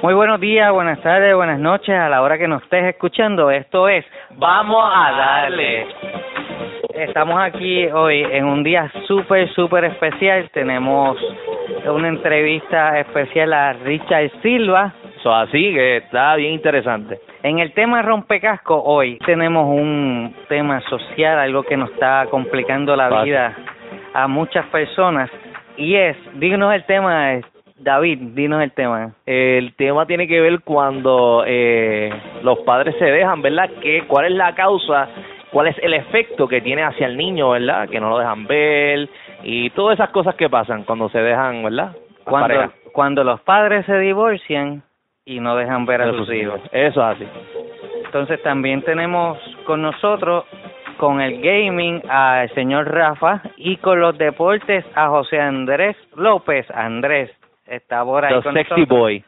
Muy buenos días, buenas tardes, buenas noches a la hora que nos estés escuchando. Esto es Vamos a darle. Estamos aquí hoy en un día súper, súper especial. Tenemos una entrevista especial a Richard Silva. Eso así, que está bien interesante. En el tema rompecasco hoy tenemos un tema social, algo que nos está complicando la Fácil. vida a muchas personas. Y es, díganos el tema, David, dinos el tema. El tema tiene que ver cuando eh, los padres se dejan, ¿verdad? ¿Qué, ¿Cuál es la causa? ¿Cuál es el efecto que tiene hacia el niño, ¿verdad? Que no lo dejan ver y todas esas cosas que pasan cuando se dejan, ¿verdad? Las Cuando, parejas. cuando los padres se divorcian y no dejan ver a sus hijos. Eso es así. Entonces también tenemos con nosotros, con el gaming, al señor Rafa y con los deportes a José Andrés López. Andrés está por ahí The con Sexy nosotros. Boy.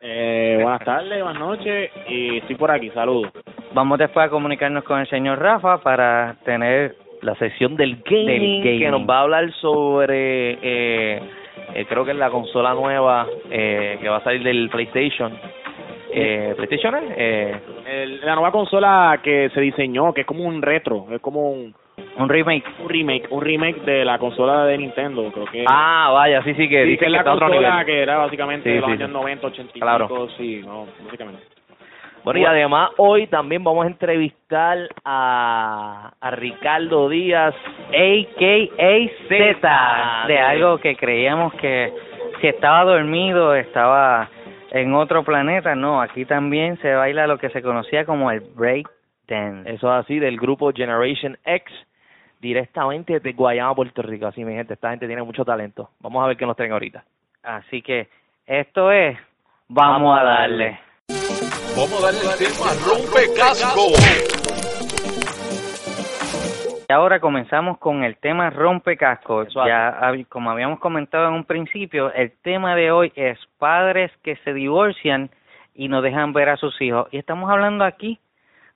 Eh, buenas tardes, buenas noches y estoy por aquí, saludos. Vamos después a comunicarnos con el señor Rafa para tener La sección del gaming, gaming. que nos va a hablar sobre, eh, eh, creo que es la consola nueva eh, que va a salir del PlayStation. Eh, ¿PlayStation es? Eh, El- la nueva consola que se diseñó, que es como un retro, es como un, un remake. un remake, un remake de la consola de Nintendo, creo que. ah, vaya, sí, sí, que sí, dice que es que la está a otro consola nivel. que era básicamente Sí, de los sí, años sí. 90, 80 y Claro. pico, sí, no, básicamente. Bueno, y además hoy también vamos a entrevistar a, a Ricardo Díaz. AKA Z, de algo que creíamos que si estaba dormido estaba en otro planeta. No, aquí también se baila lo que se conocía como el break dance. Eso es así, del grupo Generation X, directamente de Guayama, Puerto Rico. Así, mi gente, esta gente tiene mucho talento. Vamos a ver qué nos traen ahorita. Así que esto es, vamos, a darle. Vamos a darle el tema rompecasco. Y ahora comenzamos con el tema rompecasco. Eso Ya, como habíamos comentado en un principio, el tema de hoy es padres que se divorcian y no dejan ver a sus hijos. Y estamos hablando aquí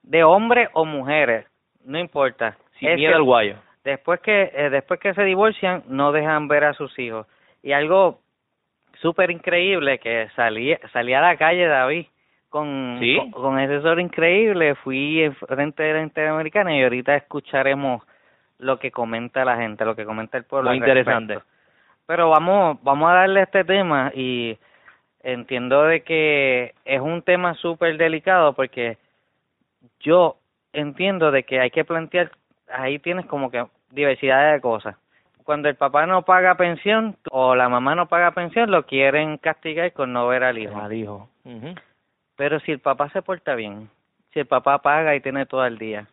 de hombres o mujeres, no importa. Sin Es miedo al guayo. Después que eh, después que se divorcian, no dejan ver a sus hijos. Y algo súper increíble que salí salí a la calle David con, ¿Sí? con con ese sol increíble, fui en frente de la Interamericana y ahorita escucharemos lo que comenta la gente, lo que comenta el pueblo. Muy respecto. interesante. Pero vamos vamos a darle este tema y entiendo de que es un tema súper delicado porque yo entiendo de que hay que plantear, ahí tienes como que diversidad de cosas. Cuando el papá no paga pensión o la mamá no paga pensión, lo quieren castigar con no ver al hijo. Al hijo. Pero si el papá se porta bien, si el papá paga y tiene todo el día.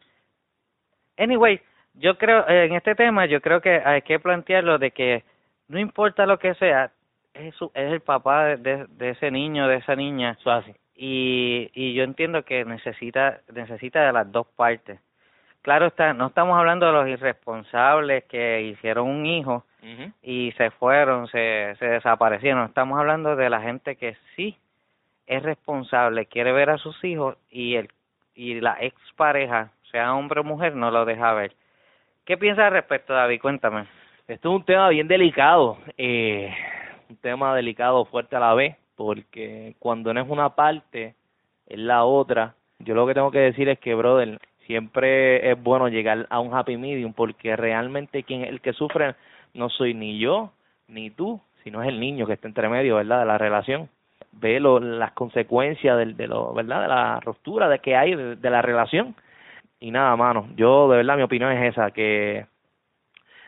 Anyway, yo creo, eh, en este tema, yo creo que hay que plantearlo de que no importa lo que sea, es, su- es el papá de, ese niño, de esa niña, y, y yo entiendo que necesita necesita de las dos partes. Claro está, no estamos hablando de los irresponsables que hicieron un hijo y se fueron, se, se desaparecieron. Estamos hablando de la gente que sí es responsable, quiere ver a sus hijos y el y la expareja, sea hombre o mujer, no lo deja ver. ¿Qué piensas al respecto, David? Cuéntame. Esto es un tema bien delicado, eh, un tema delicado, fuerte a la vez, porque cuando no es una parte, es la otra. Yo lo que tengo que decir es que, brother, siempre es bueno llegar a un happy medium, porque realmente quien el que sufre no soy ni yo ni tú, sino es el niño que está entre medio, ¿verdad?, de la relación. Ve lo, las consecuencias del, de lo, ¿verdad?, de la ruptura de que hay de, de la relación. Y nada, mano, yo de verdad mi opinión es esa, que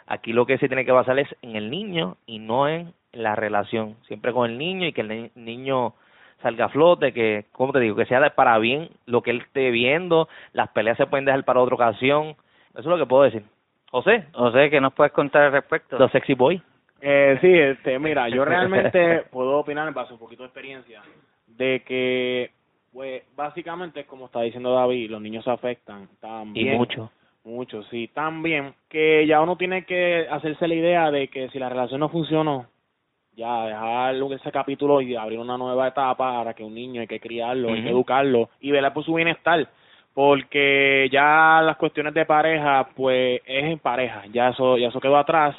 Aquí lo que se tiene que basar es en el niño y no en la relación. Siempre con el niño y que el ni- niño salga a flote, que, ¿cómo te digo? Que sea de- para bien lo que él esté viendo. Las peleas se pueden dejar para otra ocasión. Eso es lo que puedo decir. José, sea, ¿qué nos puedes contar al respecto? The Sexy Boy. Eh, sí, este, mira, yo realmente puedo opinar en base a un poquito de experiencia de que, pues, básicamente, como está diciendo David, los niños se afectan Y también. mucho. Mucho, sí, también que ya uno tiene que hacerse la idea de que si la relación no funcionó, ya dejar ese capítulo y abrir una nueva etapa para que un niño hay que criarlo, hay que educarlo y velar por su bienestar. porque ya las cuestiones de pareja, pues es en pareja, ya eso, ya eso quedó atrás,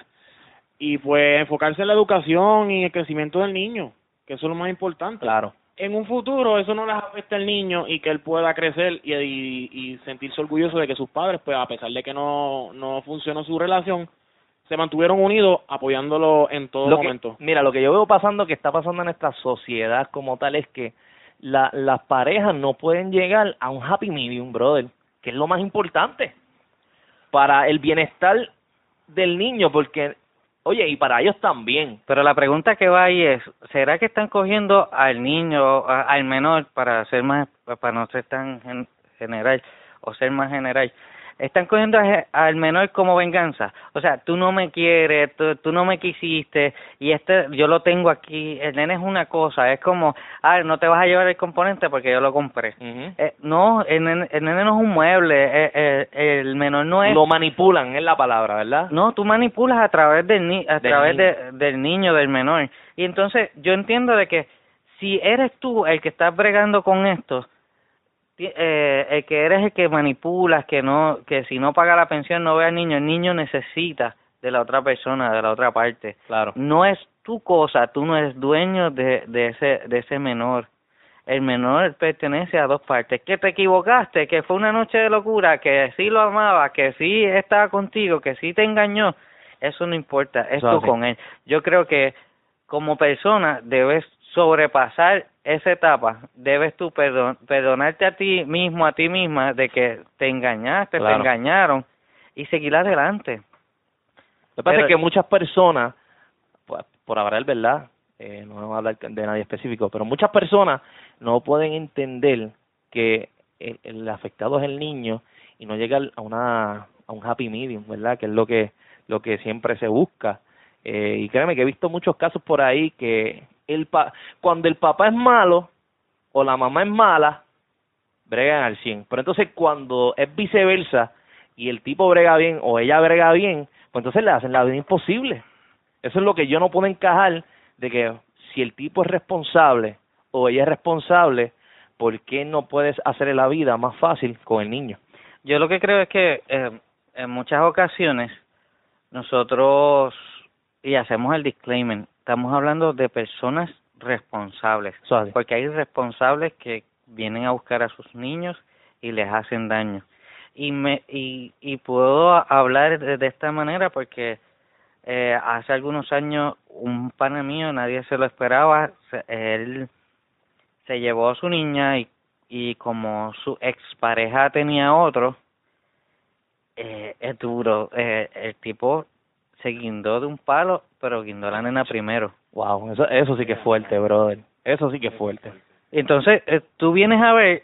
y pues enfocarse en la educación y el crecimiento del niño, que eso es lo más importante. Claro. En un futuro eso no les afecta al niño y que él pueda crecer y, y, y sentirse orgulloso de que sus padres, pues a pesar de que no, no funcionó su relación, se mantuvieron unidos apoyándolo en todo Lo que- momento. mira, lo que yo veo pasando, que está pasando en nuestra sociedad como tal, es que la, las parejas no pueden llegar a un happy medium, brother, que es lo más importante para el bienestar del niño, porque, oye, y para ellos también. Pero la pregunta que va ahí es, ¿será que están cogiendo al niño, a- al menor, para ser más, para no ser tan gen- general o ser más general? Están cogiendo a- al menor como venganza. O sea, tú no me quieres, tú, tú no me quisiste y este yo lo tengo aquí. El nene es una cosa, es como, ah, no te vas a llevar el componente porque yo lo compré. Eh, no, el nene, el nene no es un mueble, eh, eh, el menor no es Lo manipulan, es la palabra, ¿verdad? no, tú manipulas a través del ni a Del través niño. de, del niño, del menor. Y entonces yo entiendo de que si eres tú el que estás bregando con esto, eh, el que eres el que manipulas, que no que si no paga la pensión no ve al niño, el niño necesita de la otra persona, de la otra parte. Claro. No es tu cosa, tú no eres dueño de, de ese de ese menor. El menor pertenece a dos partes. Que te equivocaste, que fue una noche de locura, que sí lo amaba, que sí estaba contigo, que sí te engañó. Eso no importa, es Eso tú así. con él. Yo creo que como persona debes sobrepasar esa etapa. Debes tú perdon perdonarte a ti mismo, a ti misma, de que te engañaste, Claro. te engañaron y seguir adelante. Lo que pasa es que muchas personas, pues, por hablar verdad, eh, no vamos a hablar de nadie específico, pero muchas personas no pueden entender que el, el afectado es el niño y no llegar a una a un happy medium, ¿verdad? Que es lo que lo que siempre se busca. Eh, y créeme que he visto muchos casos por ahí que el pa cuando el papá es malo o la mamá es mala, bregan al 100. Pero entonces cuando es viceversa y el tipo brega bien o ella brega bien, pues entonces le hacen la vida imposible. Eso es lo que yo no puedo encajar de que si el tipo es responsable o ella es responsable, ¿por qué no puedes hacerle la vida más fácil con el niño? Yo lo que creo es que eh, en muchas ocasiones nosotros, y hacemos el disclaimer, estamos hablando de personas responsables, porque hay responsables que vienen a buscar a sus niños y les hacen daño. Y me y, y puedo hablar de, de esta manera porque eh, hace algunos años un pana mío, nadie se lo esperaba, se- él se llevó a su niña y, y como su expareja tenía otro, eh, es duro. Eh, el tipo se guindó de un palo, pero guindó la nena primero. Wow, eso, eso sí que es fuerte, brother. Eso sí que es fuerte. Entonces, eh, tú vienes a ver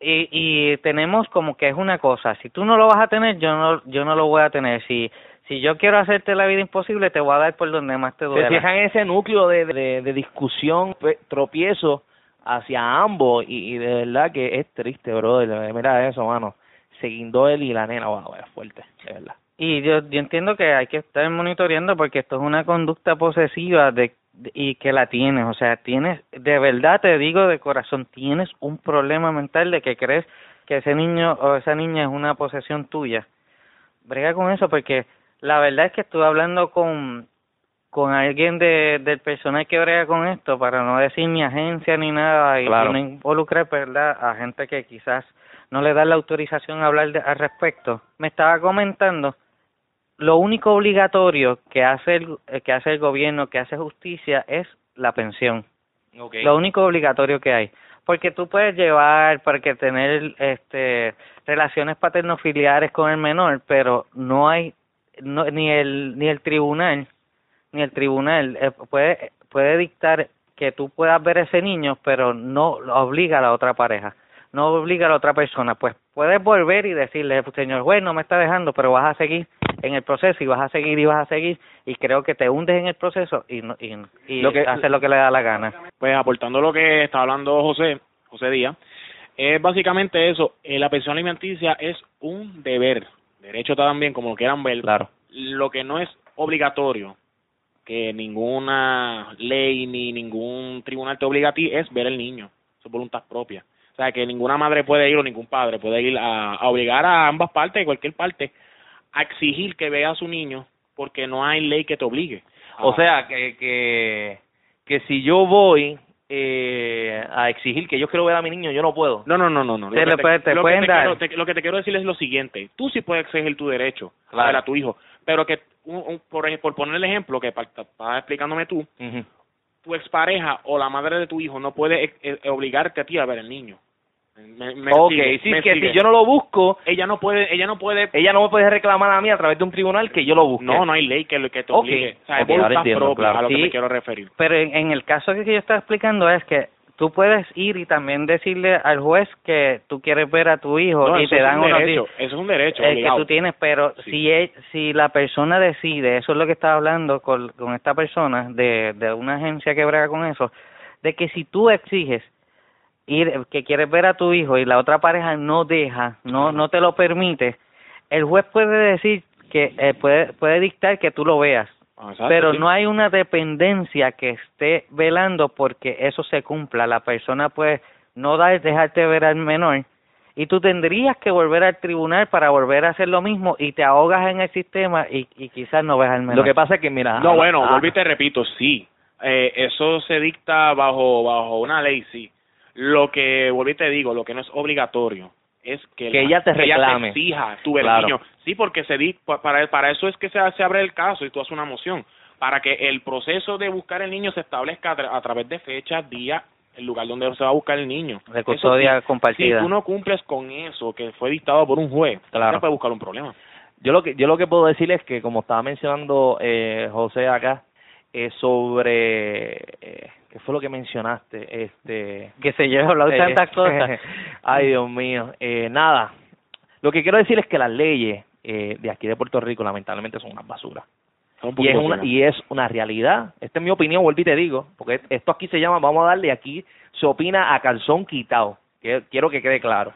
y, y tenemos como que es una cosa, si tú no lo vas a tener, yo no yo no lo voy a tener. Si si yo quiero hacerte la vida imposible, te voy a dar por donde más te Se duele. fijan en ese núcleo de, de, de discusión, pe- tropiezo hacia ambos y, y de verdad que es triste, brother. Mira eso, mano. Se guindó él y la nena, wow, es fuerte, de verdad. Y yo, yo entiendo que hay que estar monitoreando porque esto es una conducta posesiva de, de- y que la tienes, o sea, tienes, de verdad te digo de corazón, tienes un problema mental de que crees que ese niño o esa niña es una posesión tuya. Brega con eso porque la verdad es que estuve hablando con con alguien de, del personal que brega con esto para no decir ni agencia ni nada y, Claro. no involucrar verdad a gente que quizás no le da la autorización a hablar de- al respecto me estaba comentando lo único obligatorio que hace el eh, que hace el gobierno que hace justicia es la pensión. Okay. lo único obligatorio que hay. Porque tú puedes llevar para que tener este relaciones paternofiliares con el menor pero no hay no, ni el ni el tribunal ni el tribunal eh, puede puede dictar que tú puedas ver a ese niño pero no obliga a la otra pareja no obliga a la otra persona. Pues puedes volver y decirle señor juez no me está dejando pero vas a seguir en el proceso y vas a seguir y vas a seguir y creo que te hundes en el proceso y no, y, y Lo que- haces lo que le da la gana Pues aportando lo que está hablando José, José Díaz, es básicamente eso, eh, la pensión alimenticia es un deber, derecho también, como lo quieran ver, Claro. lo que no es obligatorio, que ninguna ley ni ningún tribunal te obliga a ti, es ver el niño, es voluntad propia. O sea, que ninguna madre puede ir o ningún padre puede ir a, a obligar a ambas partes, cualquier parte, a exigir que vea a su niño porque no hay ley que te obligue. O sea, que, que, que si yo voy eh, a exigir que yo quiero ver a mi niño, yo no puedo. No, no, no, no. no. Le puede- te lo que te dar. quiero- te- lo que te quiero decir es lo siguiente. Tú sí puedes exigir tu derecho Claro. a ver a tu hijo, pero que, un, un- por, por poner el ejemplo que estás explicándome tú. Tu expareja o la madre de tu hijo no puede eh, eh, obligarte a ti a ver el niño. Me, me ok, sigue, sí, me que sigue. si yo no lo busco, ella no puede, ella no puede, ella no me puede reclamar a mí a través de un tribunal que yo lo busque. no, no hay ley que, que te obligue. O sea, ok, es voluntad ahora entiendo, propia claro. a lo que Sí. me quiero referir. Pero en, en el caso que yo estaba explicando es que tú puedes ir y también decirle al juez que tú quieres ver a tu hijo No, y te es dan un unos derecho, días eso es un derecho, eh, que tú tienes, pero Sí. si e- si la persona decide, eso es lo que estaba hablando con, con esta persona de, de una agencia que brega con eso, de que si tú exiges ir que quieres ver a tu hijo y la otra pareja no deja, no no te lo permite, el juez puede decir que eh, puede puede dictar que tú lo veas, exacto, pero sí. no hay una dependencia que esté velando porque eso se cumpla. La persona puede no dar, dejarte ver al menor y tú tendrías que volver al tribunal para volver a hacer lo mismo y te ahogas en el sistema y, y quizás no ves al menor. Lo que pasa es que, mira... No, bueno, ah, vuelvo y te repito, sí. Eh, eso se dicta bajo bajo una ley, sí. Lo que, y te digo, lo que no es obligatorio es que, Que la- ella te que ella reclame. exija Claro. niño. Sí, porque se di, pa- para, para eso es que se, se abre el caso y tú haces una moción. Para que el proceso de buscar el niño se establezca a, tra- a través de fechas, días, el lugar donde se va a buscar el niño. De Eso custodia sí, compartida. Si tú no cumples con eso que fue dictado por un juez, Claro. te puede buscar un problema. Yo lo que yo lo que puedo decir es que como estaba mencionando eh, José acá eh, sobre eh, qué fue lo que mencionaste este que se lleva a hablar eh, tantas cosas. ay Dios mío. Eh, nada. Lo que quiero decir es que las leyes eh, de aquí de Puerto Rico lamentablemente son una basura Un y es una fuera. y es una realidad. Esta es mi opinión vuelvo y te digo porque esto aquí se llama vamos a darle aquí se opina a calzón quitado que quiero que quede claro.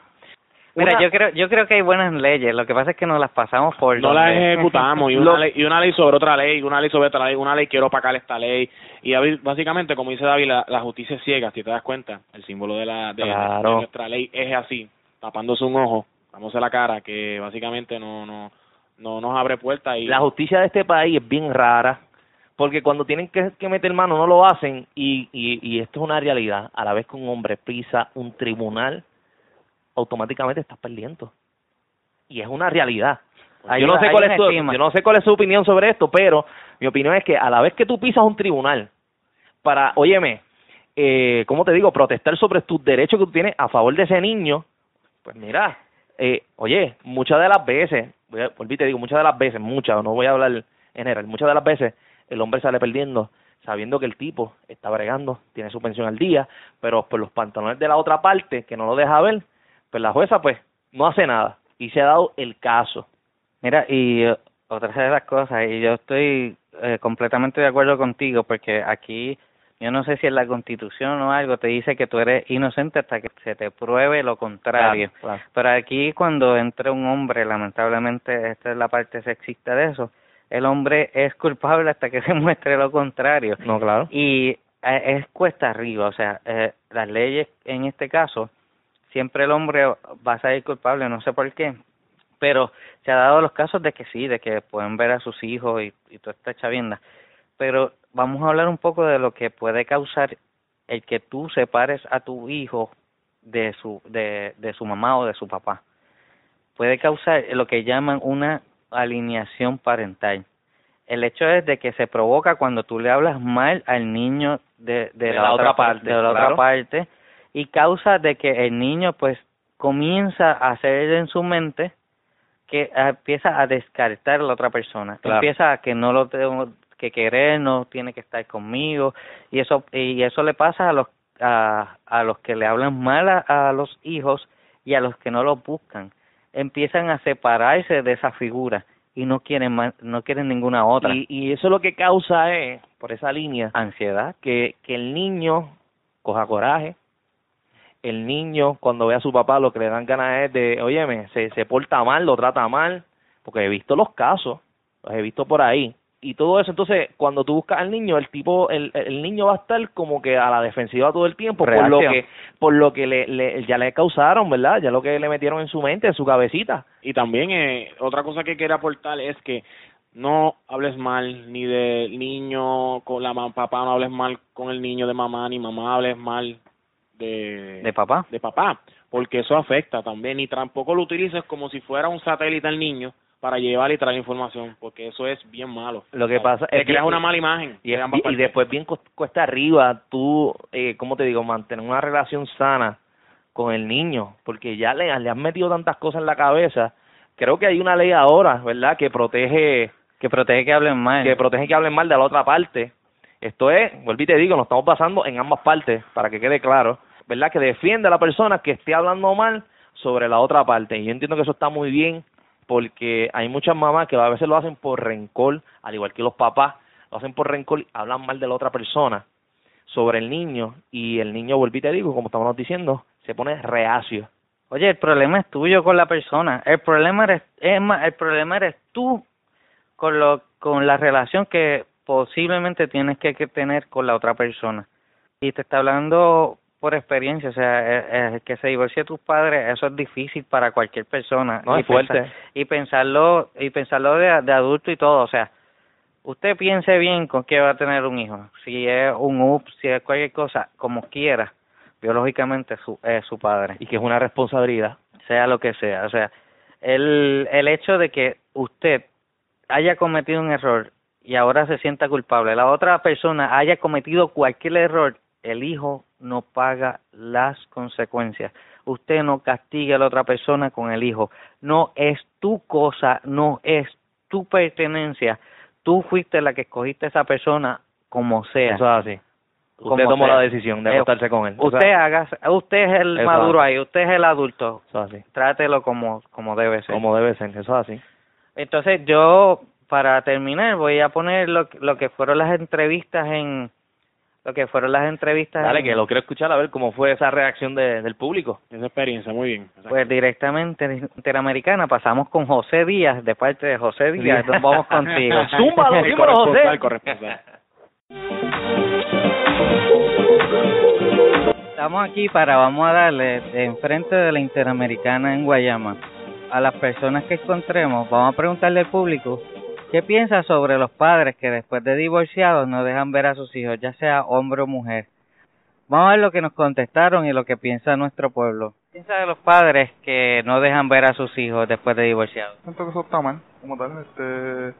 Mira, Una- yo creo yo creo que hay buenas leyes, lo que pasa es que nos las pasamos por no la donde- ejecutamos y Lo- una, ley, y una ley sobre otra ley, y una ley sobre otra ley, una ley quiero opacar esta ley y básicamente como dice David, la, la justicia es ciega, si te das cuenta, el símbolo de la de, Claro. de nuestra ley es así, tapándose un ojo, tapándose la cara, que básicamente no no no nos abre puertas y la justicia de este país es bien rara porque cuando tienen que, que meter mano no lo hacen y, y, y esto es una realidad. A la vez que un hombre pisa un tribunal automáticamente estás perdiendo. Y es una realidad. Yo no sé cuál es tu, yo no sé cuál es su opinión sobre esto pero mi opinión es que a la vez que tú pisas un tribunal para óyeme eh, cómo te digo protestar sobre tus derechos que tú tienes a favor de ese niño pues mira, eh, oye, muchas de las veces, voy a, volví te digo, muchas de las veces, muchas, no voy a hablar en general, muchas de las veces el hombre sale perdiendo sabiendo que el tipo está bregando, tiene su pensión al día, pero por los pantalones de la otra parte, que no lo deja ver, pues la jueza pues no hace nada. Y se ha dado el caso. Mira, y eh, otra de las cosas, y yo estoy eh, completamente de acuerdo contigo, porque aquí, yo no sé si en la Constitución o algo te dice que tú eres inocente hasta que se te pruebe lo contrario. Claro, claro. Pero aquí cuando entra un hombre, lamentablemente esta es la parte sexista de eso, el hombre es culpable hasta que se muestre lo contrario. No, claro. Y eh, es cuesta arriba, o sea, eh, las leyes en este caso, siempre el hombre va a salir culpable, no sé por qué, pero se ha dado los casos de que sí, de que pueden ver a sus hijos y, y toda esta chavienda, pero vamos a hablar un poco de lo que puede causar el que tú separes a tu hijo de su de, de su mamá o de su papá. Puede causar lo que llaman una alineación parental. El hecho es de que se provoca cuando tú le hablas mal al niño de, de, la, otra parte, de la otra parte y causa de que el niño pues comienza a hacer en su mente que ah, empieza a descartar a la otra persona, Claro. empieza a que no lo tengo que querer, no tiene que estar conmigo y eso y eso le pasa a los a, a los que le hablan mal a, a los hijos y a los que no los buscan, empiezan a separarse de esa figura y no quieren más, no quieren ninguna otra Y, y eso lo que causa es, por esa línea, ansiedad. que, que el niño coja coraje. El niño, cuando ve a su papá, lo que le dan ganas es de, óyeme, se, se porta mal, lo trata mal, porque he visto los casos, los he visto por ahí, y todo eso entonces cuando tú buscas al niño el tipo el, el niño va a estar como que a la defensiva todo el tiempo por lo que por lo que le, le, ya le causaron verdad ya lo que le metieron en su mente en su cabecita. Y también eh, otra cosa que quiero aportar es que no hables mal ni del niño con la papá no hables mal con el niño de mamá ni mamá hables mal de de papá de papá porque eso afecta también y tampoco lo utilices como si fuera un satélite al niño para llevar y traer información, porque eso es bien malo. Lo que pasa es que creas una mala imagen. Y, y después bien cuesta arriba tú, eh, ¿cómo te digo? Mantener una relación sana con el niño, porque ya le, le has metido tantas cosas en la cabeza. Creo que hay una ley ahora, ¿verdad? Que protege que protege que hablen mal. Que protege que hablen mal de la otra parte. Esto es, vuelvo y te digo, nos estamos basando en ambas partes, para que quede claro, ¿verdad? Que defiende a la persona que esté hablando mal sobre la otra parte. Y yo entiendo que eso está muy bien, porque hay muchas mamás que a veces lo hacen por rencor, al igual que los papás, lo hacen por rencor, hablan mal de la otra persona sobre el niño y el niño, volví te digo, como estamos diciendo, se pone reacio. Oye, el problema es tuyo con la persona, el problema eres, es más, el problema eres tú con lo, con la relación que posiblemente tienes que tener con la otra persona. Y te está hablando por experiencia, o sea, eh, que se divorcie tus padres, eso es difícil para cualquier persona. No, y fuerte. y pensarlo, y pensarlo de, de adulto y todo, o sea, usted piense bien con qué va a tener un hijo. Si es un ups, si es cualquier cosa, como quiera, biológicamente su, es su padre. Y que es una responsabilidad. Sea lo que sea. O sea, el, el hecho de que usted haya cometido un error y ahora se sienta culpable, la otra persona haya cometido cualquier error, el hijo no paga las consecuencias. Usted no castiga a la otra persona con el hijo. No es tu cosa, no es tu pertenencia. Tú fuiste la que escogiste a esa persona como sea. Eso es así. Usted tomó la decisión de acostarse con él. Usted haga, usted es el maduro ahí, usted es el adulto. Eso es así. Trátelo como como debe ser. Como debe ser, eso es así. Entonces yo para terminar voy a poner lo, lo que fueron las entrevistas en lo que fueron las entrevistas. Dale, que lo quiero escuchar a ver cómo fue esa reacción de, del público. Esa experiencia, muy bien. Pues directamente Interamericana pasamos con José Díaz, de parte de José Díaz, Entonces, vamos contigo. Zúmbalo, dímelo, José. Estamos aquí para, vamos a darle, de enfrente de la Interamericana en Guayama, a las personas que encontremos, vamos a preguntarle al público ¿Qué piensa sobre los padres que después de divorciados no dejan ver a sus hijos, ya sea hombre o mujer? Vamos a ver lo que nos contestaron y lo que piensa nuestro pueblo. ¿Qué piensa de los padres que no dejan ver a sus hijos después de divorciados? Siento que eso está mal, como tal. Este,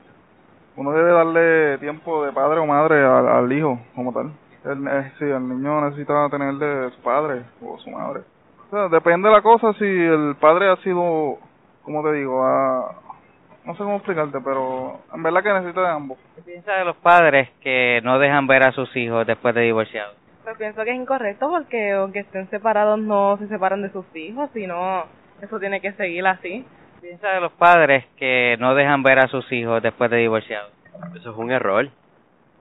uno debe darle tiempo de padre o madre al, hijo, como tal. El, eh, sí, el niño necesita tener de su padre o su madre. O sea, depende de la cosa si el padre ha sido, como te digo, ha, no sé cómo explicarte, pero en verdad que necesito de ambos. ¿Qué piensa de los padres que no dejan ver a sus hijos después de divorciados? Pues pienso que es incorrecto porque aunque estén separados no se separan de sus hijos, sino eso tiene que seguir así. ¿Qué piensa de los padres que no dejan ver a sus hijos después de divorciados? Eso es un error.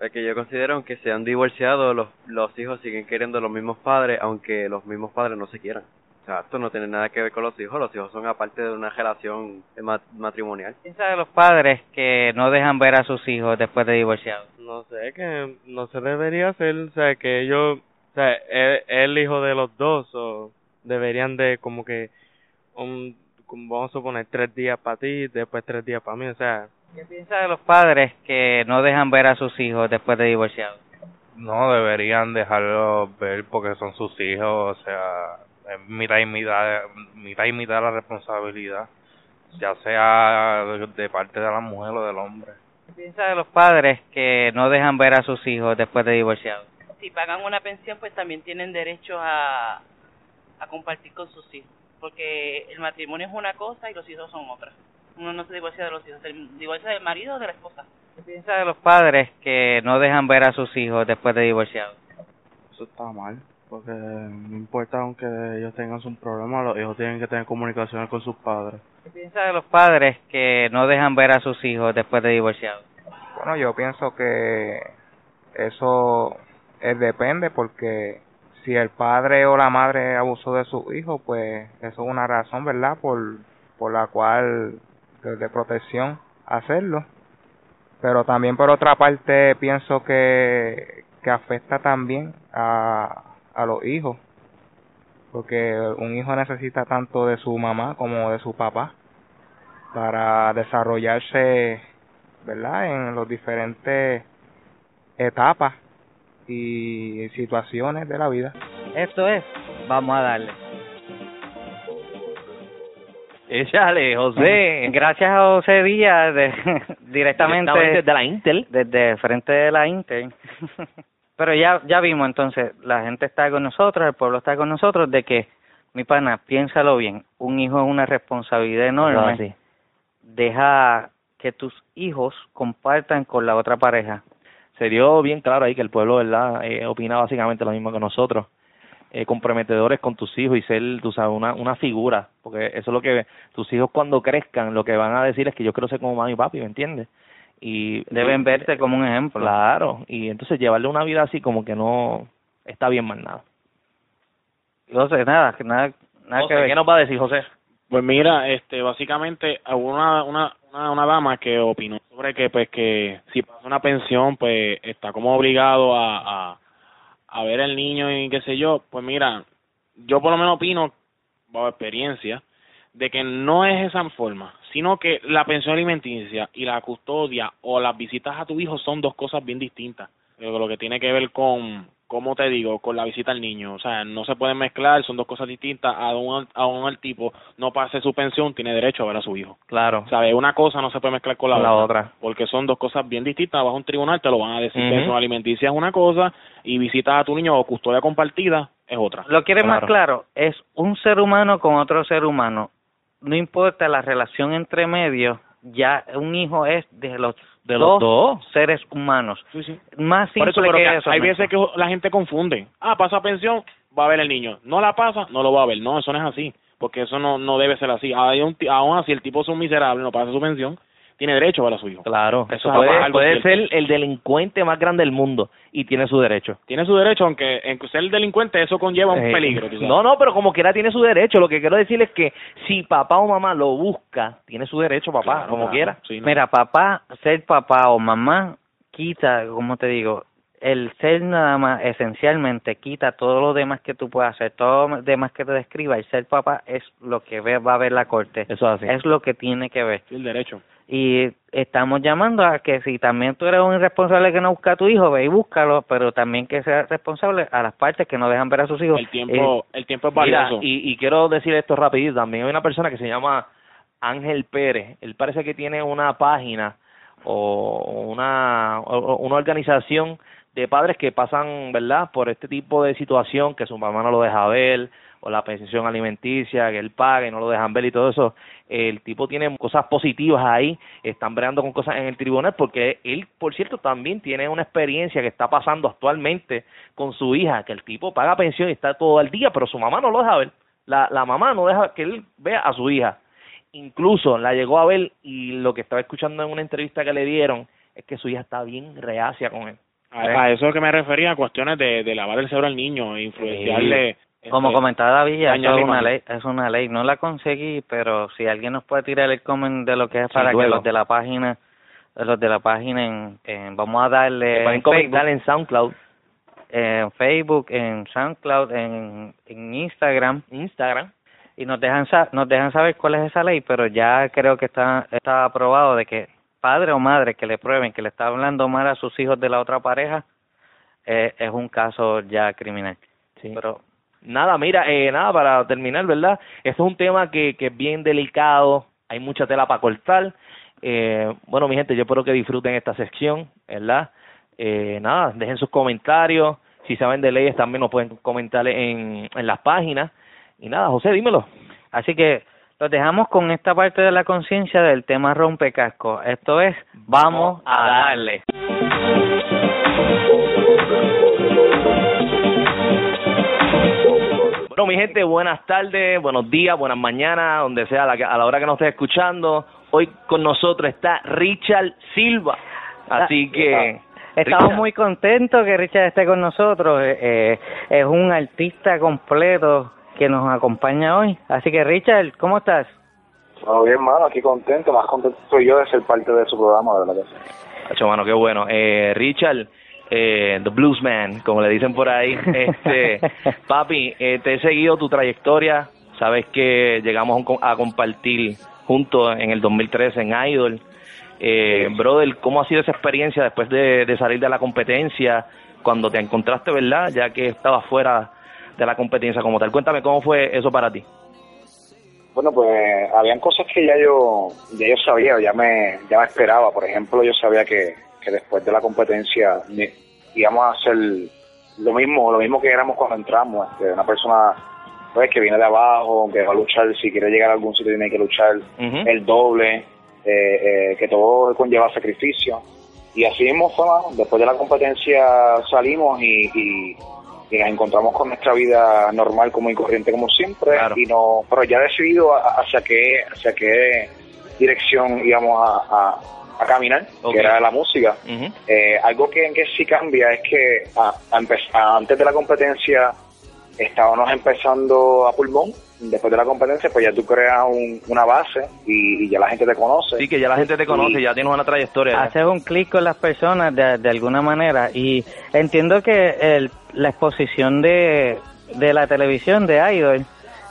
Porque yo considero que sean divorciados, los, los hijos siguen queriendo los mismos padres, aunque los mismos padres no se quieran. O sea, esto no tiene nada que ver con los hijos, los hijos son aparte de una relación matrimonial. piensa de los padres que no dejan ver a sus hijos después de divorciados? No sé, que no se debería hacer, o sea, que ellos, o sea, es, el hijo de los dos, o deberían de como que, un, vamos a suponer, tres días para ti, después tres días para mí, o sea. ¿Qué piensa de los padres que no dejan ver a sus hijos después de divorciados? No, deberían dejarlos ver porque son sus hijos, o sea, mitad y mitad, mitad y mitad la responsabilidad, ya sea de parte de la mujer o del hombre. ¿Qué piensa de los padres que no dejan ver a sus hijos después de divorciados? Si pagan una pensión, pues también tienen derecho a, a compartir con sus hijos, porque el matrimonio es una cosa y los hijos son otra. Uno no se divorcia de los hijos, se divorcia del marido o de la esposa. ¿Qué piensa de los padres que no dejan ver a sus hijos después de divorciados? Eso está mal porque no importa aunque ellos tengan un problema, los hijos tienen que tener comunicaciones con sus padres. ¿Qué piensa de los padres que no dejan ver a sus hijos después de divorciados? Bueno, yo pienso que eso es, depende porque si el padre o la madre abusó de su hijo, pues eso es una razón, ¿verdad? Por, por la cual de, de protección hacerlo. pero también por otra parte pienso que que afecta también a a los hijos porque un hijo necesita tanto de su mamá como de su papá para desarrollarse verdad en los diferentes etapas y situaciones de la vida Esto es, vamos a darle. Échale, José. Gracias a José Díaz, de, directamente, Directamente desde la Intel. Desde frente de la Intel. Pero ya, ya vimos entonces, la gente está con nosotros, el pueblo está con nosotros, de que, mi pana, piénsalo bien, un hijo es una responsabilidad enorme. Deja que tus hijos compartan con la otra pareja. Se dio bien claro ahí que el pueblo, ¿verdad?, eh, opina básicamente lo mismo que nosotros. Eh, comprometedores con tus hijos y ser, tú sabes, una, una figura. Porque eso es lo que tus hijos cuando crezcan, lo que van a decir es que yo quiero ser como mami y papi, ¿me entiendes? Y Deben verte como un ejemplo. Claro, y entonces llevarle una vida así como que no está bien más nada. José, nada, que nada, nada José, que ver. ¿qué nos va a decir José? Pues mira, este, básicamente hubo una, una, una, una dama que opinó sobre que, pues, que si pasa una pensión, pues, está como obligado a, a, a ver al niño y qué sé yo. Pues mira, yo por lo menos opino, bajo experiencia, de que no es esa forma, sino que la pensión alimenticia y la custodia o las visitas a tu hijo son dos cosas bien distintas. Lo lo que tiene que ver con, ¿cómo te digo? Con la visita al niño. O sea, no se pueden mezclar, son dos cosas distintas. A un, a un el tipo no pase su pensión, tiene derecho a ver a su hijo. Claro. ¿Sabes? Una cosa no se puede mezclar con la, otra. Porque son dos cosas bien distintas. Bajo un tribunal te lo van a decir. Pensión alimenticia es una cosa y visitas a tu niño o custodia compartida es otra. Lo quieres más Claro. claro, es un ser humano con otro ser humano. No importa la relación entre medios, ya un hijo es de los, De los dos. seres humanos. Sí, sí. Más simple eso, pero que que eso. hay veces que la gente confunde. Ah, pasa pensión, va a ver el niño. No la pasa, no lo va a ver. No, eso no es así. Porque eso no, no debe ser así. Hay un ti- aún así, el tipo es un miserable, no pasa su pensión, tiene derecho a ver a su hijo. Claro, Eso eso es puede, ser el delincuente más grande del mundo y tiene su derecho. Tiene su derecho, aunque en ser delincuente eso conlleva un Eh, peligro. No, no, pero como quiera tiene su derecho. Lo que quiero decir es que si papá o mamá lo busca, tiene su derecho papá, Claro, como claro. quiera. Sí, no. Mira, papá, ser papá o mamá quita, como te digo, el ser nada más esencialmente quita todo lo demás que tú puedas hacer, todo lo demás que te describa. El ser papá es lo que ve, va a ver la corte. Eso es así. Es lo que tiene que ver. El derecho. Y estamos llamando a que si también tú eres un irresponsable que no busca a tu hijo, ve y búscalo, pero también que sea responsable a las partes que no dejan ver a sus hijos. El tiempo, el tiempo es Mira, valioso. y, y quiero decir esto rapidito. También hay una persona que se llama Ángel Pérez. Él parece que tiene una página o una, o una organización de padres que pasan, ¿verdad?, por este tipo de situación, que su mamá no lo deja ver, o la pensión alimenticia, que él paga y no lo dejan ver y todo eso. El tipo tiene cosas positivas ahí, están breando con cosas en el tribunal, porque él, por cierto, también tiene una experiencia que está pasando actualmente con su hija, que el tipo paga pensión y está todo el día, pero su mamá no lo deja ver. La, la mamá no deja que él vea a su hija. Incluso la llegó a ver y lo que estaba escuchando en una entrevista que le dieron es que su hija está bien reacia con él. A, a eso que me refería, a cuestiones de, de lavar el cerebro al niño e influenciarle. Como comentaba David, es una ley, es una ley. No la conseguí, pero si alguien nos puede tirar el comment de lo que es para que los de la página, los de la página en, en- vamos a darle en Facebook, en SoundCloud, en Facebook, en SoundCloud, en, en Instagram Instagram. y nos dejan sa- nos dejan saber cuál es esa ley, pero ya creo que está está aprobado de que padre o madre que le prueben que le está hablando mal a sus hijos de la otra pareja eh, es un caso ya criminal. Sí. Pero Nada, mira, eh, nada, para terminar, ¿verdad? Esto es un tema que, que es bien delicado, hay mucha tela para cortar. Eh, bueno, mi gente, yo espero que disfruten esta sección, ¿verdad? Eh, nada, dejen sus comentarios, si saben de leyes también nos pueden comentar en, en las páginas. Y nada, José, dímelo. Así que los dejamos con esta parte de la conciencia del tema rompecasco. Esto es Vamos a darle. Bueno, mi gente, buenas tardes, buenos días, buenas mañanas, donde sea, a la, a la hora que nos estés escuchando. Hoy con nosotros está Richard Silva. Así que... Estamos Richard, muy contentos que Richard esté con nosotros. Eh, eh, es un artista completo que nos acompaña hoy. Así que Richard, ¿cómo estás? Todo bien, mano, aquí contento, más contento soy yo de ser parte de su programa, de verdad que sí. Hacho, mano, qué bueno. Eh, Richard, eh, The Bluesman, como le dicen por ahí. Este, papi, eh, te he seguido tu trayectoria. Sabes que llegamos a compartir juntos en el 2013 en Idol. Eh, brother, ¿cómo ha sido esa experiencia después de, de salir de la competencia? Cuando te encontraste, ¿verdad? Ya que estabas fuera de la competencia como tal. Cuéntame cómo fue eso para ti. Bueno, pues habían cosas que ya yo ya yo sabía, ya me ya me esperaba. Por ejemplo, yo sabía que, que después de la competencia íbamos a hacer lo mismo, lo mismo que éramos cuando entramos. Este, una persona pues, que viene de abajo, que va a luchar, si quiere llegar a algún sitio tiene que luchar el doble, eh, eh, que todo conlleva sacrificio. Y así mismo fue, mano. después de la competencia salimos y, y, y nos encontramos con nuestra vida normal, como y corriente, como siempre, y no, pero ya decidido hacia qué, hacia qué dirección íbamos a, a, a caminar, que era la música. Eh, algo que, que sí cambia es que a- a antes de la competencia estábamos empezando a pulmón, después de la competencia pues ya tú creas un- una base y, y ya la gente te conoce. Sí, que ya la gente te conoce, Y- ya tienes una trayectoria. haces un clic con las personas de, de alguna manera y entiendo que el, la exposición de, de la televisión de Idol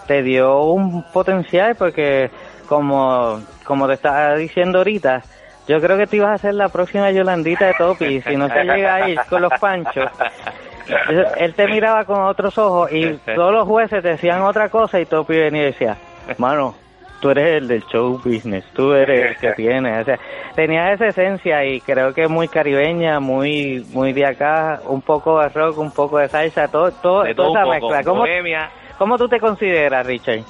te dio un potencial porque como como te estaba diciendo ahorita yo creo que tú ibas a ser la próxima Yolandita de Topi si no se llega a ir con los panchos él te miraba con otros ojos y todos los jueces decían otra cosa y Topi venía y decía mano tú eres el del show business, tú eres el que tienes, o sea, tenía esa esencia y creo que muy caribeña, muy muy de acá, un poco de rock, un poco de salsa, todo, todo, De toda todo esa mezcla. ¿Cómo. ¿Cómo tú te consideras, Richard?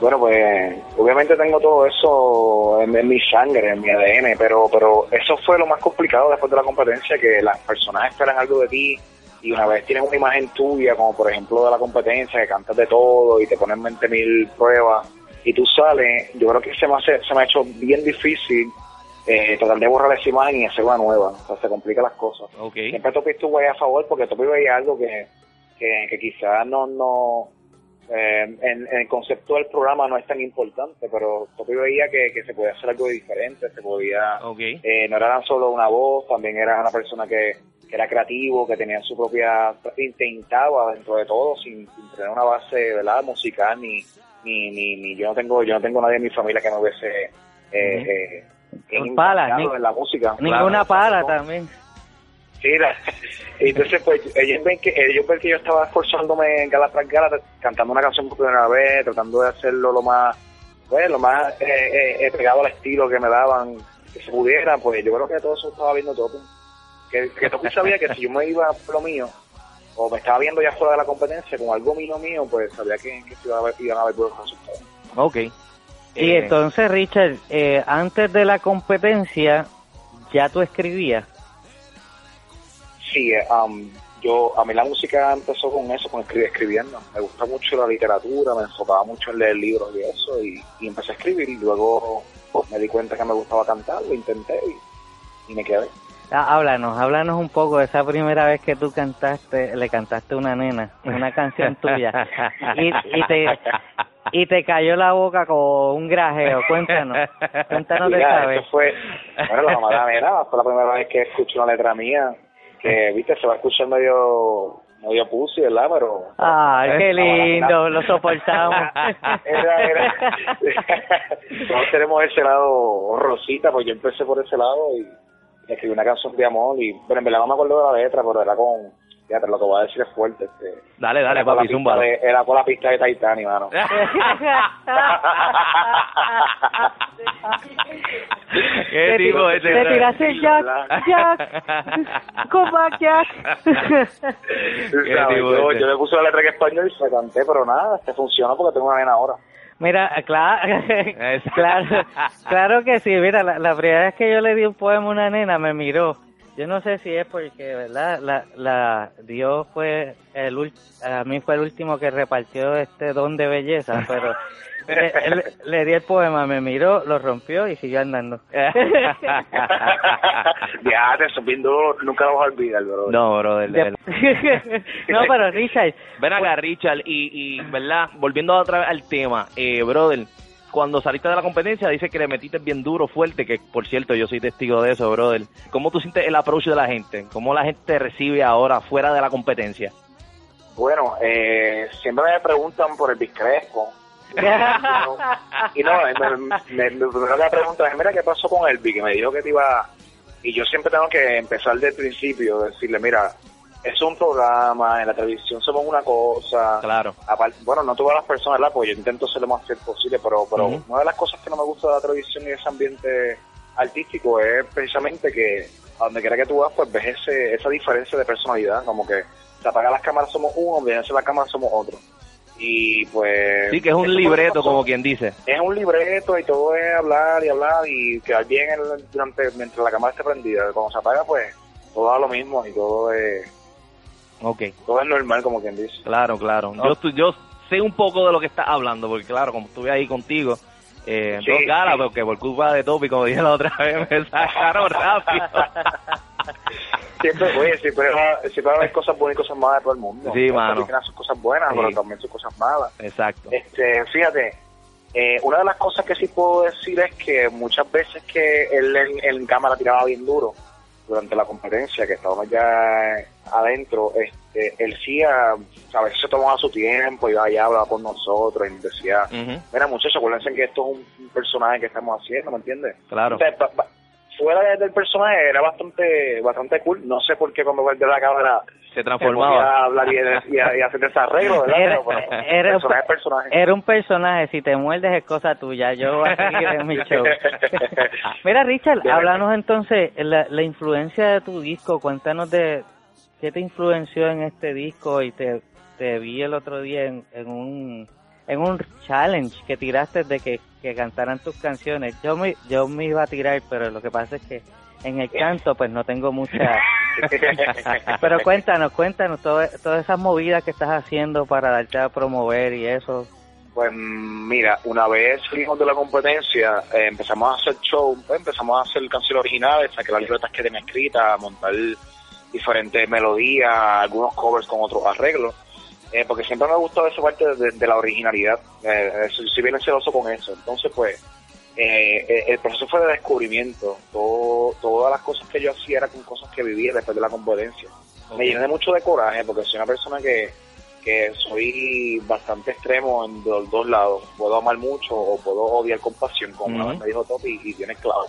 Bueno, pues obviamente tengo todo eso en, en mi sangre, en mi ADN, pero pero eso fue lo más complicado después de la competencia, que las personas esperan algo de ti y una vez tienes una imagen tuya, como por ejemplo de la competencia, que cantas de todo y te ponen 20 mil pruebas y tú sales, yo creo que se me, hace, se me ha hecho bien difícil eh, tratar de borrar esa imagen y hacer una nueva, o sea, se complican las cosas. Siempre Topi estuvo ahí a favor porque Topi veía algo que, que, que quizás no, no eh, en, en el concepto del programa no es tan importante, pero Topi veía que, que se podía hacer algo diferente, se podía, eh, no era tan solo una voz, también era una persona que, que era creativo, que tenía su propia, intentaba dentro de todo, sin, sin tener una base, ¿verdad?, musical, ni, ni, ni, ni yo no tengo, yo no tengo nadie en mi familia que me hubiese, eh, eh, impactado ni- en la música. Ninguna Claro, ¿no? también. Sí, la- entonces pues ellos ven que ellos ven que yo estaba esforzándome en gala tras gala cantando una canción por primera vez, tratando de hacerlo lo más pues lo más eh, eh, eh, pegado al estilo que me daban que se pudiera, pues yo creo que todo eso estaba viendo Topi. Que, que sabía que si yo me iba por lo mío o me estaba viendo ya fuera de la competencia con algo mío mío, pues sabía que, que se iba a ver, iban a haber buenos resultados. Ok. Y Eh, entonces, Richard, eh, antes de la competencia, ¿ya tú escribías? Sí, um, yo, a mí la música empezó con eso, con escribir, escribiendo. Me gusta mucho la literatura, me enfocaba mucho en leer libros y eso, y, y empecé a escribir y luego pues, me di cuenta que me gustaba cantar, lo intenté y, y me quedé. Ah, Háblanos, háblanos un poco de esa primera vez que tú cantaste, le cantaste a una nena, una canción tuya, y, y te y te cayó la boca con un grajeo. Cuéntanos, cuéntanos de Mira, esa vez. fue, bueno, la mamá de la nena, fue la primera vez que escuché una letra mía, que, viste, se va a escuchar medio, medio pussy, ¿verdad? Pero... Ay, qué la nena- lindo, lo soportamos. Era, era. Todos tenemos ese lado rosita, pues yo empecé por ese lado y, escribí una canción de amor y, bueno, en verdad no me acuerdo de la letra, pero era con, fíjate, lo que voy a decir es fuerte, este. Dale, dale, papi, de- Era con la pista de Titanic, mano. ¿Qué tipo Te ese? tiraste el Jack, Jack, come back, Jack. Yo, yo le puse la letra en español y se canté, pero nada, este funciona porque tengo una nena ahora. Mira, claro, claro, claro que sí. Mira, la, la primera vez que yo le di un poema a una nena me miró. Yo no sé si es porque, ¿verdad? La, la Dios fue el a mí fue el último que repartió este don de belleza, pero le, le- le di el poema, me miró, lo rompió y siguió andando. ya, te eso bien duro, nunca lo vas a olvidar, bro. No, brother. De- no, pero Richard, Ven acá, Richard, y, y, ¿verdad? Volviendo otra vez al tema, eh, brother, cuando saliste de la competencia, dice que le metiste bien duro, fuerte, que por cierto, yo soy testigo de eso, brother. ¿Cómo tú sientes el approach de la gente? ¿Cómo la gente te recibe ahora fuera de la competencia? Bueno, eh, siempre me preguntan por el Biscrespo. y no, me, me, lo primero que me preguntan es, mira, ¿qué pasó con Elvi? Que me dijo que te iba... Y yo siempre tengo que empezar del principio, decirle, mira, es un programa, en la televisión somos una cosa. Claro. Aparte, bueno, no todas las personas, ¿verdad? Pues yo intento ser lo más fiel posible, pero, pero una de las cosas que no me gusta de la televisión y ese ambiente artístico es precisamente que a donde quiera que tú vas, pues ves ese, esa diferencia de personalidad, como que se apagan las cámaras somos uno, donde las cámaras somos otro. Y pues... Sí, que es un libreto, como quien dice. Es un libreto y todo es hablar y hablar y quedar bien el- durante mientras la cámara esté prendida. Cuando se apaga, pues todo da lo mismo y todo es, Ok. todo es normal, como quien dice. Claro, claro. Yo, yo sé un poco de lo que estás hablando, porque claro, como estuve ahí contigo, eh, Sí, dos galas, sí. porque por culpa de Topi, como dije la otra vez, me sacaron rápido. Siempre, oye, siempre siempre cosas buenas y cosas malas de todo el mundo. Sí, mano. son cosas buenas, Sí. pero también son cosas malas. Exacto. Este, fíjate, eh, una de las cosas que sí puedo decir es que muchas veces que él en, en cámara tiraba bien duro durante la competencia, que estábamos ya adentro, este, él sí a, a veces se tomaba su tiempo, iba allá, hablaba con nosotros y nos decía, mira muchachos, acuérdense que esto es un, un personaje que estamos haciendo, ¿me entiendes? Claro. Entonces, fuera de- del personaje era bastante bastante cool, no sé por qué cuando vuelve la cámara Se transformaba. hablar y, y, a- y hacer desarreglo, ¿verdad? Era, Pero, bueno, era un, personaje personaje. era un personaje, si te muerdes es cosa tuya, yo voy a seguir en mi show. Mira, Richard, háblanos entonces, la, la influencia de tu disco, cuéntanos de qué te influenció en este disco y te, te vi el otro día en, en un en un challenge que tiraste de que, que cantaran tus canciones. Yo me, yo me iba a tirar, pero lo que pasa es que en el canto pues no tengo mucha... pero cuéntanos, cuéntanos todo- todas esas movidas que estás haciendo para darte a promover y eso. Pues mira, una vez salimos de la competencia, eh, empezamos a hacer show, pues, empezamos a hacer canciones originales, saqué las libretas que tenía escritas, montar diferentes melodías, algunos covers con otros arreglos, eh, porque siempre me ha gustado esa parte de, de la originalidad, eh, soy soy bien celoso con eso, entonces pues eh, eh, el proceso fue de descubrimiento, Todo, todas las cosas que yo hacía eran con cosas que vivía después de la competencia. Me llené mucho de coraje porque soy una persona que que soy bastante extremo en los dos lados. Puedo amar mucho o puedo odiar con pasión, como una vez me dijo Topi, y tiene clavo.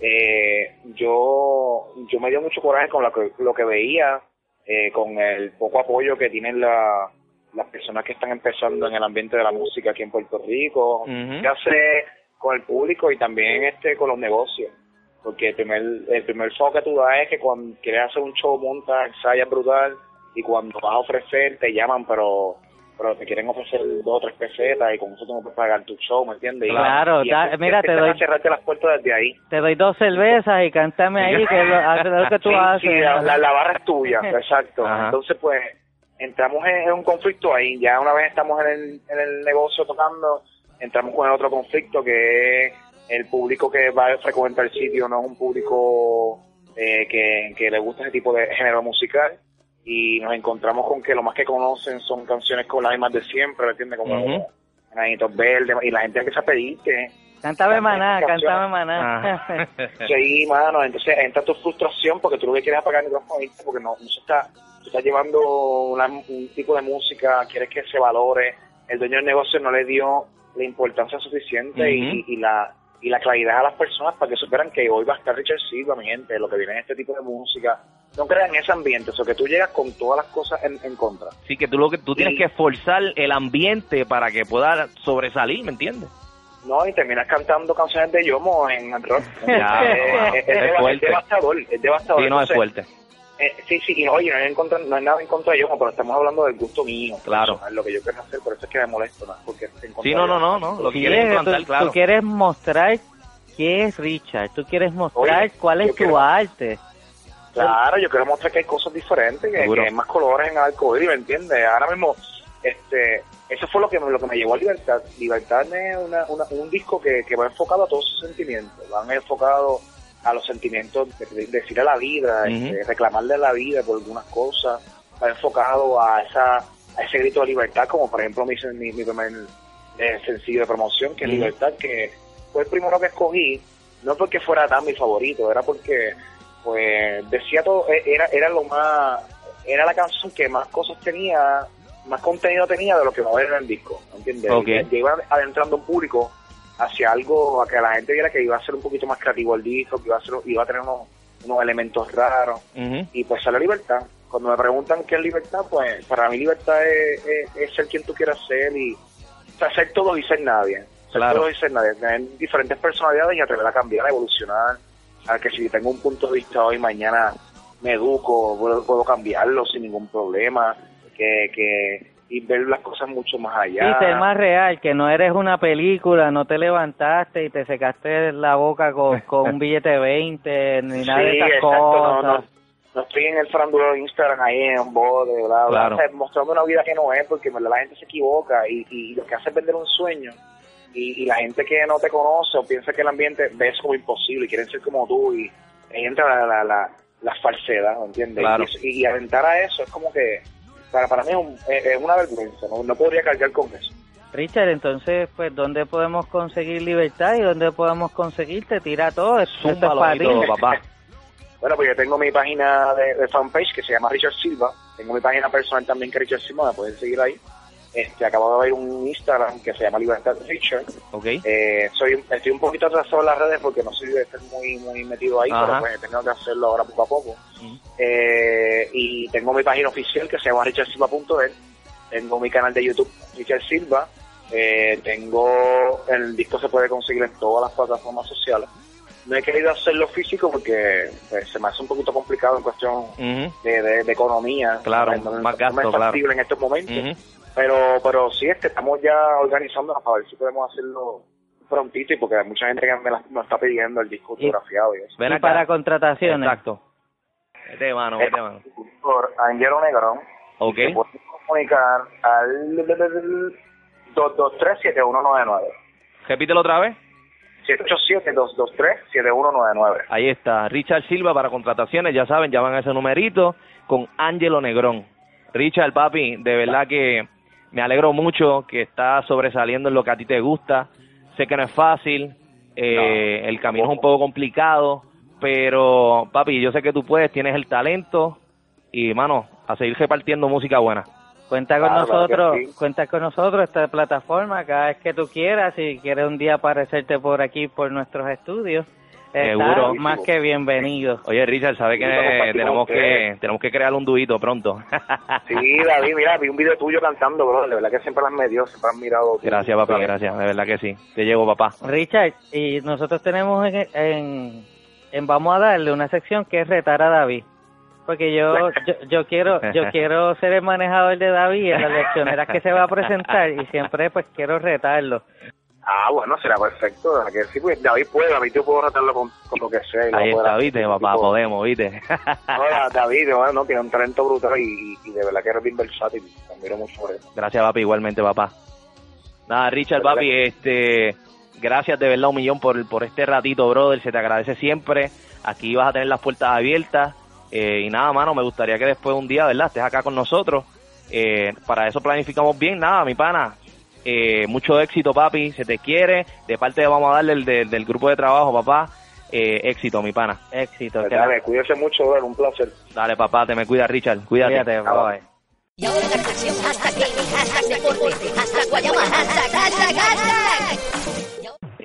Eh, yo, yo me dio mucho coraje con lo que, lo que veía, eh, con el poco apoyo que tienen la, las personas que están empezando en el ambiente de la música aquí en Puerto Rico, Ujú. ya sé con el público y también este con los negocios. Porque el primer, el primer foco que tú das es que cuando quieres hacer un show, montas, ensayas brutal, y cuando vas a ofrecer te llaman, pero pero te quieren ofrecer dos o tres pesetas y con eso tú no puedes pagar tu show, ¿me entiendes? Y- Claro, y da- mira, te doy- cerrarte las puertas desde ahí. Te doy dos cervezas y cántame ahí, que es lo, que tú Sí, haces. sí, la, la- la barra es tuya, exacto. Ajá. Entonces, pues, entramos en, en un conflicto ahí. Ya una vez estamos en el, en el negocio tocando, entramos con el otro conflicto que es el público que va a frecuentar el sitio no es un público eh, que, que le gusta ese tipo de género musical y nos encontramos con que lo más que conocen son canciones con las mismas de siempre, ¿me entiendes? Como Ujú. Enanitos Verdes y la gente empieza a pedirte Cántame maná, cántame maná. Ajá. Sí, mano, entonces entra tu frustración porque tú lo que quieres es apagar el micrófono porque no, no se está, tú estás llevando una- un tipo de música, quieres que se valore, el dueño del negocio no le dio la importancia suficiente y, y la y la claridad a las personas para que supieran que hoy va a estar Richard Silva, mi gente, lo que viene es este tipo de música. No crean ese ambiente, o sea, que tú llegas con todas las cosas en, en contra. Sí, que tú, lo que, tú tienes que esforzar el ambiente para que pueda sobresalir, ¿me entiendes? No, y terminas cantando canciones de Yomo en rock. Ya, es, es es fuerte. devastador, es devastador. Sí, no es Entonces, fuerte. Eh, sí, sí, y oye, no hay, en contra- no hay nada en contra de ellos, pero estamos hablando del gusto mío. Claro. Lo que yo quiero hacer, por eso es que me molesto, ¿no? Porque Sí, no, no, no, no. Lo Sí, quieres es implantar, tú, claro. tú quieres mostrar qué es Richard, tú quieres mostrar Oye, cuál es yo tu quiero- arte. Claro, yo quiero mostrar que hay cosas diferentes, que, hay más colores en el arcoíris, ¿me entiendes? Ahora mismo, este, eso fue lo que, me- lo que me llevó a Libertad. Libertad es una, una- un disco que, que va enfocado a todos sus sentimientos, van enfocado a los sentimientos de, de decir a la vida, este, reclamarle a la vida por algunas cosas, va enfocado a esa a ese grito de libertad, como por ejemplo mi, mi, mi primer eh, sencillo de promoción, que es. Libertad, que fue el primero que escogí, no porque fuera tan mi favorito, era porque pues decía todo, eh, era, era lo más, era la canción que más cosas tenía, más contenido tenía de lo que va a haber en el disco, ¿entiendes? Ok. Y- y iba adentrando un público hacia algo, a que la gente viera que iba a ser un poquito más creativo el disco, que iba a, ser, iba a tener unos, unos elementos raros, y pues sale libertad. Cuando me preguntan qué es libertad, pues para mí libertad es, es- es ser quien tú quieras ser y o sea, ser todo y ser nadie. Ser Claro. todo y ser nadie. Tener diferentes personalidades y atrever a cambiar, a evolucionar. A que si tengo un punto de vista hoy, mañana me educo, puedo, puedo cambiarlo sin ningún problema. Que, que, y ver las cosas mucho más allá. Y ser más real, que no eres una película, no te levantaste y te secaste la boca con, con un billete de 20, ni nada de Sí, esas exacto, no, cosas. no, no estoy en el farandulero de Instagram ahí en un bote, bla, bla, Claro. o sea, mostrando una vida que no es, porque la gente se equivoca y, y lo que hace es vender un sueño. Y, y la gente que no te conoce o piensa que el ambiente ve eso como imposible y quieren ser como tú y ahí entra la, la, la, la falsedad, ¿me entiendes? Claro. Y, y, aventar a eso es como que, para, para mí es, un- es- una vergüenza, no, no podría cargar con eso. Richard, entonces, pues, ¿dónde podemos conseguir libertad y dónde podemos conseguirte? Tira todo, es todo, papá. Bueno, pues yo tengo mi página de, de fanpage que se llama Richard Silva. Tengo mi página personal también que es Richard Silva, me pueden seguir ahí. Este, acabo de ver un Instagram que se llama Libertad Richard. Ok. Eh, soy, estoy un poquito atrasado en las redes porque no soy de estar muy, muy metido ahí, Ajá. pero pues tengo que hacerlo ahora poco a poco. Eh, y tengo mi página oficial que se llama richardsilva.net. Tengo mi canal de YouTube, Richard Silva. Eh, tengo, el disco se puede conseguir en todas las plataformas sociales. No he querido hacerlo físico porque pues, se me hace un poquito complicado en cuestión de, de- de economía. Claro, No- no- más no gasto, me es claro. factible en estos momentos. Pero, pero sí, este, estamos ya organizándonos para ver si podemos hacerlo prontito y porque hay mucha gente que me, la- me está pidiendo el disco Y- autografiado y eso. Ven y acá. para contrataciones. Exacto. Vete, mano, vete, mano. Por Angelo Negrón. Ok. Se puede comunicar al 223-7199. Repítelo otra vez. 787-223-7199. Ahí está, Richard Silva para contrataciones, ya saben, llaman a ese numerito con Ángelo Negrón. Richard, papi, de verdad que me alegro mucho que estás sobresaliendo en lo que a ti te gusta. Sé que no es fácil, eh, el camino es un poco complicado, pero papi, yo sé que tú puedes, tienes el talento y, mano, a seguir repartiendo música buena. Cuenta con Claro, nosotros, sí. cuenta con nosotros esta plataforma cada vez que tú quieras, si quieres un día aparecerte por aquí por nuestros estudios, Seguro. más que bienvenido. Oye, Richard, ¿sabes que tenemos que tenemos que crear un duito pronto? Sí, David, mira, vi un video tuyo cantando, bro. De verdad que siempre las medió, siempre has mirado. Gracias, talento. gracias, de verdad que sí. Te llevo, papá. Richard, y nosotros tenemos en, en, en Vamos a darle una sección que es retar a David. Porque yo, yo, yo quiero yo quiero ser el manejador de David en las leccioneras que se va a presentar y siempre pues quiero retarlo. Ah, bueno, será perfecto. ¿verdad Que sí, pues David puede, David yo puedo tratarlo con, con lo que sea. Ahí está, viste, papá, Tipo, podemos, viste. no, David, bueno, no, tiene un talento brutal y, y de verdad que eres bien versátil. Te admiro mucho por eso. Gracias, papi, igualmente, papá. Nada, Richard, papi, este, gracias de verdad un millón por, por este ratito, brother, se te agradece siempre. Aquí vas a tener las puertas abiertas. eh, y nada, mano, me gustaría que después de un día, ¿verdad?, estés acá con nosotros. Eh, para eso planificamos bien, nada, mi pana. Eh, mucho éxito, papi, se te quiere. De parte de vamos a darle el de- del grupo de trabajo, papá. Eh, éxito, mi pana. Éxito. Pues Dale, cuídese mucho, bro, un placer. Dale, papá, te me cuida, Richard. Cuídate. Cuídate, bye. Y ahora la canción hashtag gaming, hashtag deporte, hashtag guayama, hashtag, hashtag, hashtag.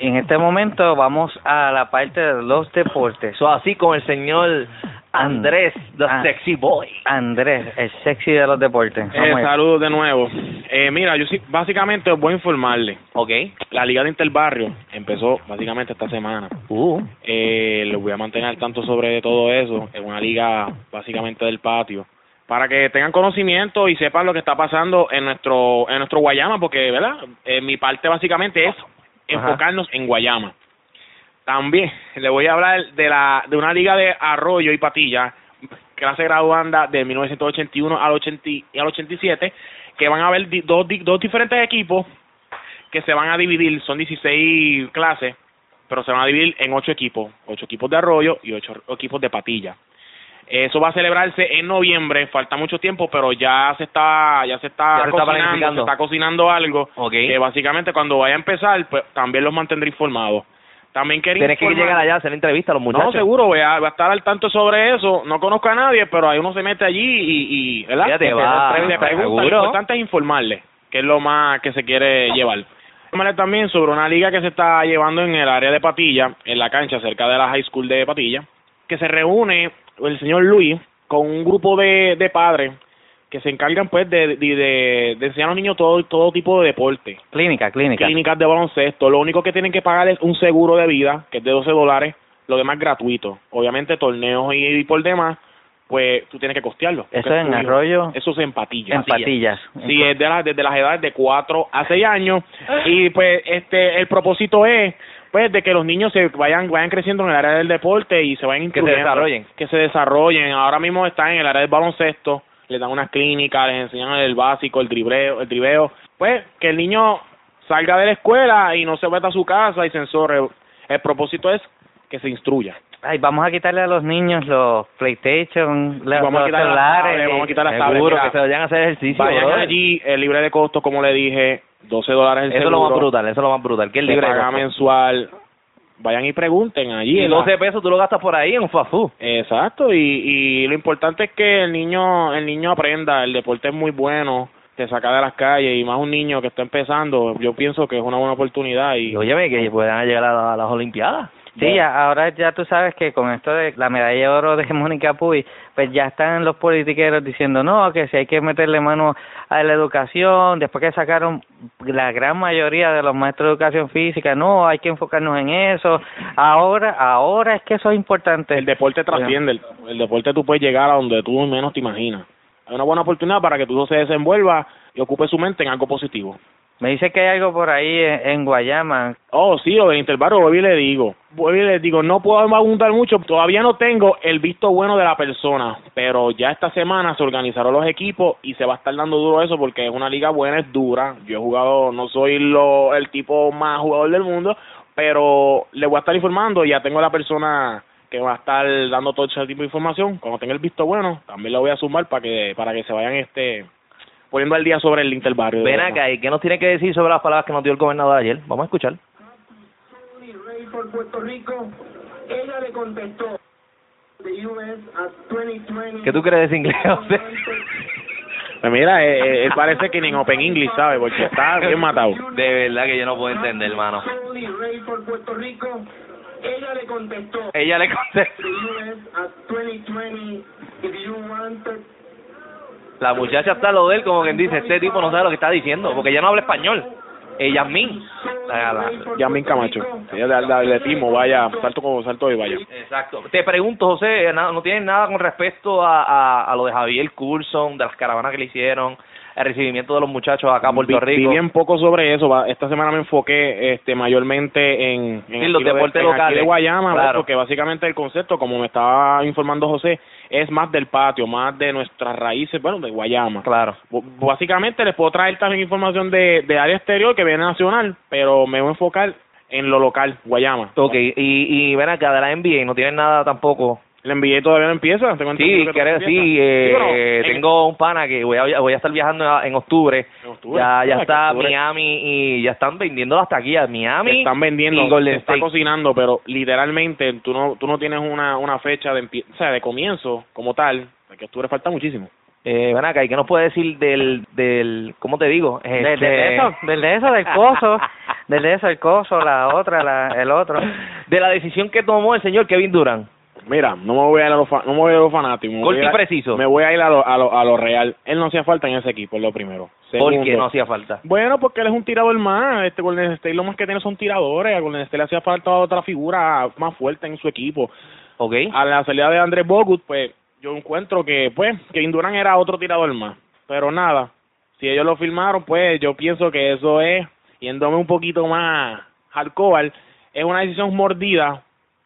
En este momento vamos a la parte de los deportes. Eso así con el señor Andrés, the Ah. sexy boy. Andrés, el sexy de los deportes. Eh, saludos de nuevo. Eh, mira, yo sí, básicamente os voy a informarle. Ok. La Liga de Interbarrio empezó básicamente esta semana. Uh. Eh, les voy a mantener al tanto sobre todo eso. Es una liga básicamente del patio. Para que tengan conocimiento y sepan lo que está pasando en nuestro en nuestro Guayama, porque, ¿verdad? Eh, mi parte básicamente es enfocarnos en Guayama. También le voy a hablar de la de una liga de Arroyo y Patilla, clase graduanda de 1981 al 80 y al 87, que van a haber dos, dos diferentes equipos que se van a dividir, son 16 clases, pero se van a dividir en ocho equipos, ocho equipos de Arroyo y ocho equipos de Patilla. Eso va a celebrarse en noviembre, falta mucho tiempo, pero ya se está ya se está, Ya se está cocinando, planificando. se está cocinando algo que básicamente cuando vaya a empezar, pues también los mantendré informados. También quería Tienes que llegar allá a hacer entrevista a los muchachos. no, seguro, voy a, voy a estar al tanto sobre eso. No conozco a nadie, pero ahí uno se mete allí y, y ¿verdad? Va, te- te preguntan. seguro. Lo importante es informarle, que es lo más que se quiere llevar. Informarle también sobre una liga que se está llevando en el área de Patilla, en la cancha cerca de la high school de Patilla, que se reúne el señor Luis con un grupo de, de padres que se encargan pues de, de, de- de enseñar a los niños todo, todo tipo de deporte Clínica, clínica. clínicas de baloncesto. Lo único que tienen que pagar es un seguro de vida, que es de 12 dólares, lo demás gratuito. Obviamente, torneos y, y por demás, pues tú tienes que costearlo. Eso es en. Arroyo. Eso es en patillas. En patillas. Sí, es de las, desde las edades de 4 a 6 años. Y pues este el propósito es pues de que los niños se vayan vayan creciendo en el área del deporte y se vayan Que se desarrollen. que se desarrollen. Ahora mismo están en el área del baloncesto les dan unas clínicas les enseñan el básico el dribleo el driveo pues que el niño salga de la escuela y no se vaya a su casa y se enzorre el propósito es que se instruya Ay, vamos a quitarle a los niños los PlayStation, los, vamos los celulares. vamos a quitar las Seguro tablets, que se vayan a hacer ejercicio. vayan brother. allí es libre de costo como le dije 12 dólares el Eso es lo más brutal, eso es lo más brutal. Que se libre de paga costo. mensual vayan y pregunten allí Y en la- 12 pesos tú lo gastas por ahí en un food. Exacto, y, y lo importante es que el niño el niño aprenda, el deporte es muy bueno, te saca de las calles y más un niño que está empezando, yo pienso que es una buena oportunidad y Y óyeme, que puedan llegar a, la- a las Olimpiadas. Sí, ya- ahora ya tú sabes que con esto de la medalla de oro de Mónica Puy, pues ya están los politiqueros diciendo, no, que si hay que meterle mano a la educación, después que sacaron la gran mayoría de los maestros de educación física, no, hay que enfocarnos en eso, ahora, ahora es que eso es importante. el deporte trasciende, el, el deporte tú puedes llegar a donde tú menos te imaginas. Hay una buena oportunidad para que tu hijo se desenvuelva y ocupe su mente en algo positivo. Me dice que hay algo por ahí en, Guayama. Oh, sí, lo del interbarrio, vuelvo y le digo. Vuelvo y le digo, no puedo abundar mucho, todavía no tengo el visto bueno de la persona, pero ya esta semana se organizaron los equipos y se va a estar dando duro eso porque es una liga buena, es dura. Yo he jugado, no soy lo, el tipo más jugador del mundo, pero le voy a estar informando ya tengo la persona que va a estar dando todo ese tipo de información. Cuando tenga el visto bueno, también lo voy a sumar para que para que se vayan este poniendo al día sobre el interbarrio. Ven acá, ¿y qué nos tiene que decir sobre las palabras que nos dio el gobernador ayer? Vamos a escuchar. por Puerto Rico, ella le contestó, the US at 2020. ¿Qué tú crees de ese inglés, José? Pues mira, eh, eh, él parece que ni en Open English sabe, porque está bien matado. De verdad que yo no puedo entender, hermano. Only Rey por Puerto Rico, ella le contestó, Ella le contestó. the US at 2020, if you wanted La muchacha está lo de él, como quien dice, este tipo no sabe lo que está diciendo, porque ella no habla español. Ella Yasmín. La- la- Yamin Camacho. Ella vaya, salto como salto y vaya. Exacto. Te pregunto, José, na- ¿no tienes nada con respecto a, a, a lo de Javier Coulson, de las caravanas que le hicieron, el recibimiento de los muchachos acá a Puerto Vi- Vi Rico? bien poco sobre eso. va- Esta semana me enfoqué este mayormente en, en aquí los de- deportes en aquí locales. de Guayama, Claro. porque básicamente el concepto, como me estaba informando José, es más del patio, más de nuestras raíces, bueno, de Guayama. Claro. Básicamente les puedo traer también información de, de área exterior que viene nacional, pero me voy a enfocar en lo local, Guayama. Ok, y, y ven acá, de la NBA, ¿no tienes nada tampoco? El NBA todavía no empieza. Tengo Sí, que todavía sí, eh, Sí, bueno, en- tengo un pana que voy a, voy a estar viajando en octubre. octubre. Ya, ya Ah, está octubre. Miami y ya están vendiendo las taquillas. Miami están vendiendo, y se está cocinando, pero literalmente tú no tú no tienes una una fecha de o sea, de comienzo como tal, que octubre falta muchísimo. Eh, ven acá, ¿y qué nos puede decir del, del cómo te digo? Del de Este- eso, del de eso, del coso, del de eso, el coso, la otra, la, el otro. de la decisión que tomó el señor Kevin Durant. Mira, no me voy a ir a los no me voy a ir a los fanáticos, me voy a ir y a- preciso. Me voy a ir a lo, a lo a lo real. Él no hacía falta en ese equipo, es lo primero. Porque Segundo, no hacía falta. Bueno, porque él es un tirador más. Este Golden State lo más que tiene son tiradores. A Golden State le hacía falta otra figura más fuerte en su equipo. Ok. A la salida de Andrés Bogut, pues yo encuentro que, pues, que Durant era otro tirador más. Pero nada, si ellos lo firmaron, pues yo pienso que eso es, yéndome un poquito más hardcore, es una decisión mordida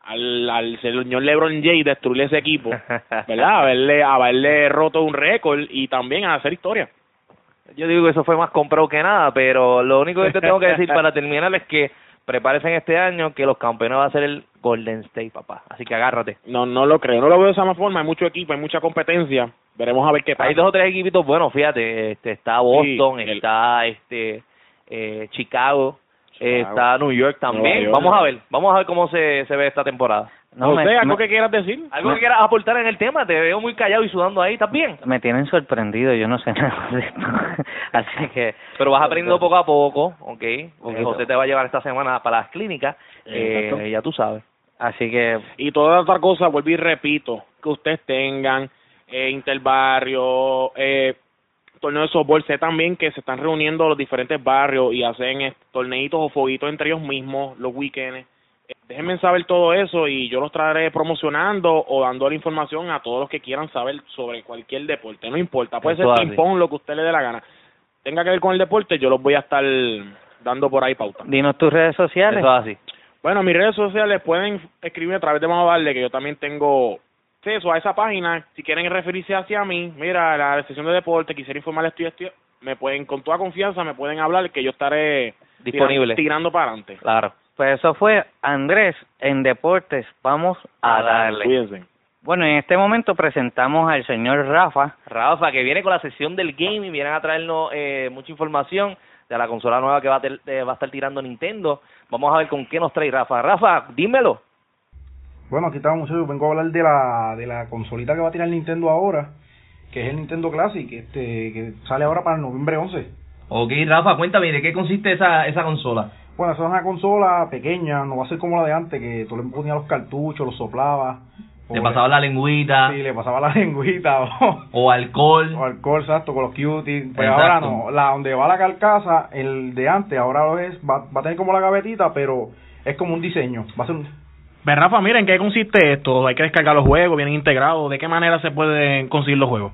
al, al señor LeBron James destruir ese equipo, ¿verdad? Haberle, haberle roto un récord y también a hacer historia. Yo digo que eso fue más comprado que nada, pero lo único que te tengo que decir para terminar es que prepárense este año que los campeones va a ser el Golden State, papá. Así que agárrate. No, no lo creo, no lo veo de esa misma forma. Hay mucho equipo, hay mucha competencia. Veremos a ver qué pasa. Hay dos o tres equipitos buenos, fíjate. Este, está Boston, el- está este eh, Chicago. Está New York Nueva también. York. Vamos a ver, vamos a ver cómo se, se ve esta temporada. No, me- José, ¿algo me- que quieras decir? ¿Algo que quieras aportar en el tema? Te veo muy callado y sudando ahí, ¿estás bien? Me tienen sorprendido, yo no sé nada de esto. Así que... Pero vas aprendiendo poco a poco, ¿ok? Porque. José te va a llevar esta semana para las clínicas, eh, ya tú sabes. Así que... Y toda otra cosa, vuelvo y repito, que ustedes tengan eh, interbarrio, eh, torneo de softball, sé también que se están reuniendo los diferentes barrios y hacen eh, torneitos o foguitos entre ellos mismos los weekends. Eh, déjenme saber todo eso y yo los traeré promocionando o dando la información a todos los que quieran saber sobre cualquier deporte, no importa, puede Eso ser así. ping pong, lo que usted le dé la gana. Tenga que ver con el deporte, yo los voy a estar dando por ahí pauta. Dinos tus redes sociales. Eso es así. Bueno, mis redes sociales pueden escribirme a través de darle, que yo también tengo acceso a esa página. Si quieren referirse hacia mí, mira, la sección de deporte, quisiera informarles esto y esto, me pueden, con toda confianza, me pueden hablar, que yo estaré Disponible. tiran- tirando para adelante. Claro. Pues eso fue Andrés en Deportes. Vamos a darle. Cuídense. Bueno, en este momento presentamos al señor Rafa. Rafa, que viene con la sesión del gaming, vienen a traernos eh, mucha información de la consola nueva que va a, ter- eh, va a estar tirando Nintendo. Vamos a ver con qué nos trae Rafa. Rafa, dímelo. Bueno, aquí estamos muchachos. Vengo a hablar de la, de la consolita que va a tirar Nintendo ahora, que es el Nintendo Classic, este, que sale ahora para el noviembre 11. Ok, Rafa, cuéntame, ¿de qué consiste esa, esa consola? Bueno, esa es una consola pequeña, no va a ser como la de antes, que tú le ponías los cartuchos, los soplabas. ¿Te pasaba la lengüita? Sí, le pasaba la lengüita o, ¿O alcohol? o alcohol, exacto, con los cuties. Pues Exacto. ahora no, la donde va la carcasa, el de antes, ahora es, va, va a tener como la gavetita, pero es como un diseño. Va a ser un, Ve, Rafa, miren, ¿en qué consiste esto? Hay que descargar los juegos, vienen integrados. ¿De qué manera se pueden conseguir los juegos?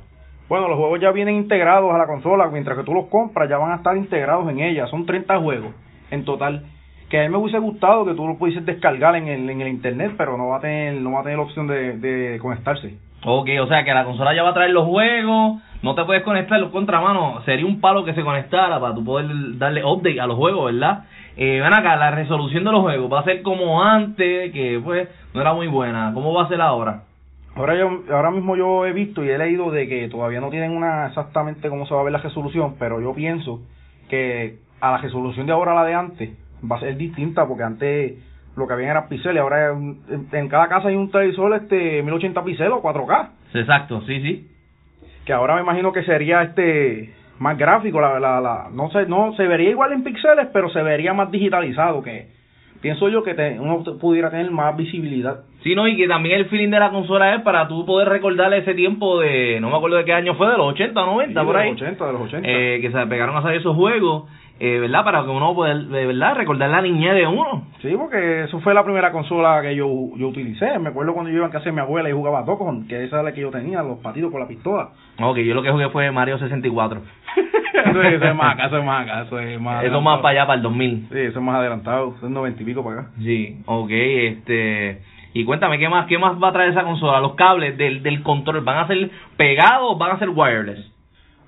Bueno, los juegos ya vienen integrados a la consola, mientras que tú los compras ya van a estar integrados en ella. Son 30 juegos en total. Que a mí me hubiese gustado que tú lo pudieses descargar en el, en el internet, pero no va a tener, no va a tener la opción de, de conectarse. Ok, o sea que la consola ya va a traer los juegos, no te puedes conectar los contramanos, sería un palo que se conectara para tú poder darle update a los juegos, ¿verdad? Eh, ven acá, la resolución de los juegos va a ser como antes, que pues no era muy buena, ¿cómo va a ser ahora? Ahora yo, ahora mismo yo he visto y he leído de que todavía no tienen una exactamente cómo se va a ver la resolución, pero yo pienso que a la resolución de ahora a la de antes va a ser distinta porque antes lo que había eran píxeles, ahora en cada casa hay un televisor este 1080 píxeles o 4K, Exacto, sí, sí. que ahora me imagino que sería este más gráfico, la, la, la no sé, no se vería igual en píxeles, pero se vería más digitalizado que pienso yo que te- uno pudiera tener más visibilidad. Sí, no, y que también el feeling de la consola es para tú poder recordar ese tiempo de, no me acuerdo de qué año fue, de los 80 o 90, Sí, por de ahí. los 80, de los 80. Eh, que se pegaron a salir esos juegos, eh, ¿verdad? Para que uno pueda, de verdad, recordar la niñez de uno. Sí, porque eso fue la primera consola que yo, yo utilicé. Me acuerdo cuando yo iba a casa de mi abuela y jugaba Dokkan, que esa era la que yo tenía, los patitos con la pistola. Ok, yo lo que jugué fue Mario 64. eso, es- eso es más acá, eso es más acá, eso es más Eso más para allá, para el 2000. Sí, eso es más adelantado, eso es noventa y pico para acá. Sí, ok, este... Y cuéntame, ¿qué más qué más va a traer esa consola? Los cables del, del control, ¿van a ser pegados o van a ser wireless?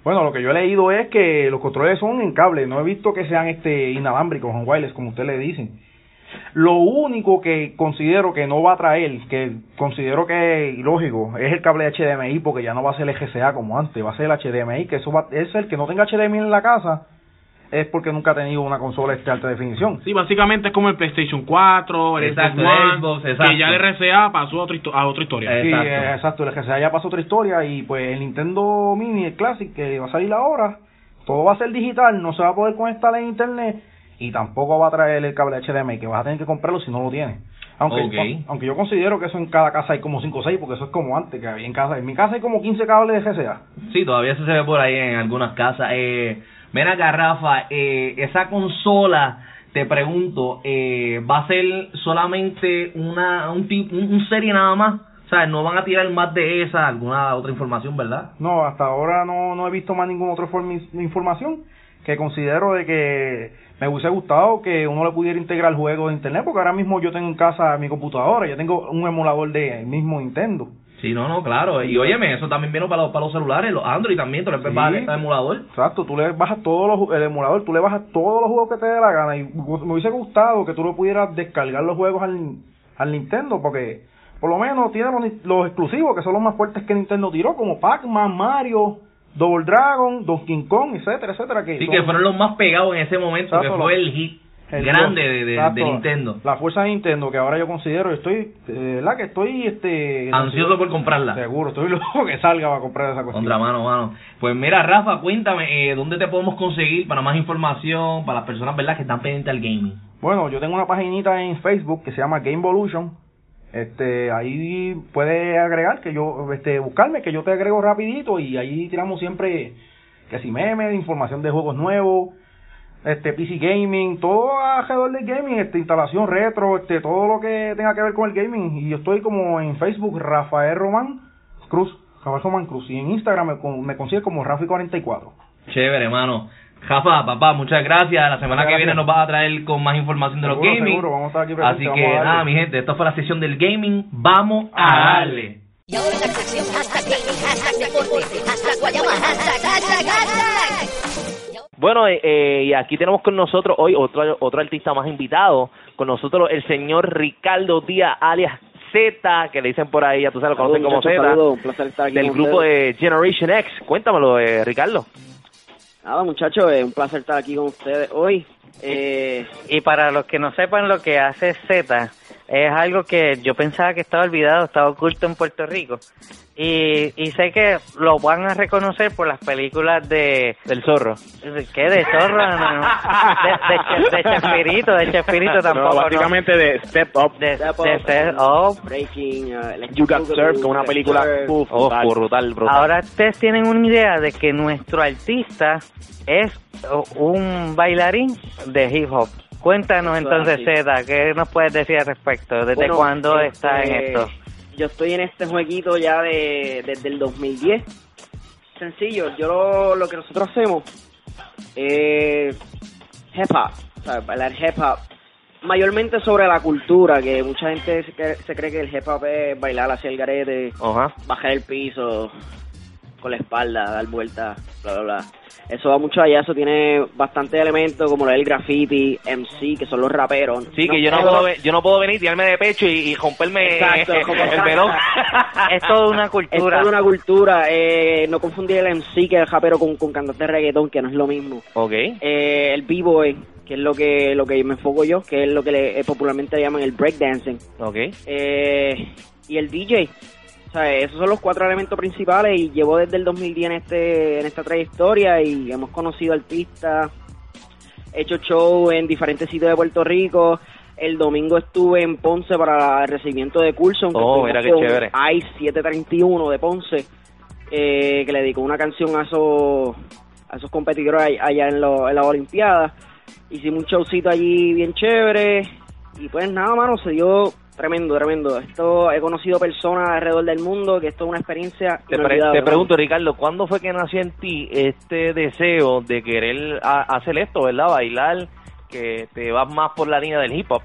Bueno, lo que yo he leído es que los controles son en cable, no he visto que sean este inalámbricos o wireless, como ustedes le dicen. Lo único que considero que no va a traer, que considero que es ilógico, es el cable HDMI, porque ya no va a ser el GCA como antes, va a ser el HDMI, que eso va, es el que no tenga HDMI en la casa, es porque nunca ha tenido una consola de alta definición. Sí, básicamente es como el PlayStation 4, el Exacto, Xbox Xbox, exacto. que ya el RCA pasó a otra, histo- a otra historia. Sí, eh, exacto, el GCA ya pasó otra historia y pues el Nintendo Mini, el Classic, que va a salir ahora, todo va a ser digital, no se va a poder conectar en internet y tampoco va a traer el cable HDMI, que vas a tener que comprarlo si no lo tienes. Aunque, aunque yo considero que eso en cada casa hay como 5 o 6, porque eso es como antes, que había en casa. En mi casa hay como 15 cables de GCA. Sí, todavía eso se ve por ahí en algunas casas. Eh, ven acá, Rafa, eh, esa consola, te pregunto, eh, ¿va a ser solamente una un, un, un serie nada más? O sea, no van a tirar más de esa, alguna otra información, ¿verdad? No, hasta ahora no, no he visto más ninguna otra información que considero de que me hubiese gustado que uno le pudiera integrar juegos de internet, porque ahora mismo yo tengo en casa mi computadora, yo tengo un emulador de mismo Nintendo. Sí, no, no, claro. Y óyeme, eso también viene para los, para los celulares, los Android también, tú le puedes bajar el emulador. Exacto, tú le bajas todos los, el emulador, tú le bajas todos los juegos que te dé la gana. Y me hubiese gustado que tú lo pudieras descargar los juegos al, al Nintendo, porque por lo menos tiene los, los exclusivos, que son los más fuertes que Nintendo tiró, como Pac-Man, Mario, Double Dragon, Donkey Kong, etcétera, etcétera. Que Sí, son- que fueron los más pegados en ese momento, que fue los- el hit el grande de, de, Exacto. de Nintendo. La fuerza de Nintendo, que ahora yo considero, estoy, eh, ¿verdad? Que estoy, este... Ansioso por comprarla. Seguro, estoy loco que salga para comprar esa cuestión. Contra mano, mano. Pues mira, Rafa, cuéntame, eh, ¿dónde te podemos conseguir para más información, para las personas, verdad, que están pendientes al gaming? Bueno, yo tengo una paginita en Facebook que se llama Gamevolution. Este, ahí puedes agregar que yo, este, buscarme que yo te agrego rapidito y ahí tiramos siempre que si memes, información de juegos nuevos, este, PC gaming, todo alrededor del gaming, este, instalación retro, este, todo lo que tenga que ver con el gaming. Y yo estoy como en Facebook Rafael Román Cruz, Rafael Román Cruz y en Instagram me, me consigue como Rafi44. Chévere, hermano. Rafa, papá, muchas gracias. La semana que viene nos vas a traer con más información de los gaming. seguro, vamos a estar aquí presentes, Así que nada, mi gente, esta fue la sesión del gaming. Vamos a darle. Y ahora la sección hashtag gaming, hashtag deporte, hashtag guayama, hashtag, hashtag, hashtag. Bueno, eh, eh, y aquí tenemos con nosotros hoy otro, otro artista más invitado, con nosotros el señor Ricardo Díaz, alias Z, que le dicen por ahí, ya tú sabes, lo conocen como Z, saludos, un placer estar aquí del grupo ustedes. de Generation X. Cuéntamelo, eh, Ricardo. Nada, muchachos, es un placer estar aquí con ustedes hoy. Eh, Y para los que no sepan lo que hace Z, es algo que yo pensaba que estaba olvidado, estaba oculto en Puerto Rico. Y, y sé que lo van a reconocer por las películas de... Del zorro. ¿Qué? ¿De zorro? No, no. De, de, Che- de Chespirito, de Chespirito tampoco. No, básicamente de Step Up. De, Step de Up, Step Up. Breaking, uh, You Got Served, con una película uf, Oh, brutal. brutal, brutal. Ahora ustedes tienen una idea de que nuestro artista es un bailarín de hip hop. Cuéntanos entonces. Zeta, ¿qué nos puedes decir al respecto? ¿Desde Bueno, cuándo este, está en esto? Yo estoy en este jueguito ya de, desde el 2010. Sencillo, yo lo, lo que nosotros hacemos es hip hop, ¿sabes? bailar hip hop. Mayormente sobre la cultura, que mucha gente se, cre- se cree que el hip hop es bailar hacia el garete, Ajá. bajar el piso con la espalda, dar vueltas, bla, bla, bla. Eso va mucho allá, eso tiene bastantes elementos como el graffiti, MC, que son los raperos. Sí, que yo no, puedo, yo no puedo venir, tirarme de pecho y, y romperme Exacto, el melón. es toda una Es cultura. toda una cultura. Eh, no confundir el MC, que es el rapero, con, con cantante de reggaetón, que no es lo mismo. ok. Eh, el b-boy, que es lo que lo que me enfoco yo, que es lo que le- eh, popularmente le llaman el breakdancing. Ok. Eh, y el DJ. O sea, esos son los cuatro elementos principales y llevo desde el 2010 en, este, en esta trayectoria y hemos conocido artistas, he hecho show en diferentes sitios de Puerto Rico. El domingo estuve en Ponce para el recibimiento de Coulson. Oh, mira qué chévere. ICE 731 de Ponce, eh, que le dedicó una canción a esos, a esos competidores all- allá en, lo- en la Olimpiada. Hicimos un showcito allí bien chévere. Y pues nada, mano, se dio tremendo, tremendo. Esto he conocido personas alrededor del mundo que esto es una experiencia Te, pre- pregunto, Ricardo, ¿cuándo fue que nació en ti este deseo de querer hacer esto, verdad? Bailar, que te vas más por la línea del hip hop.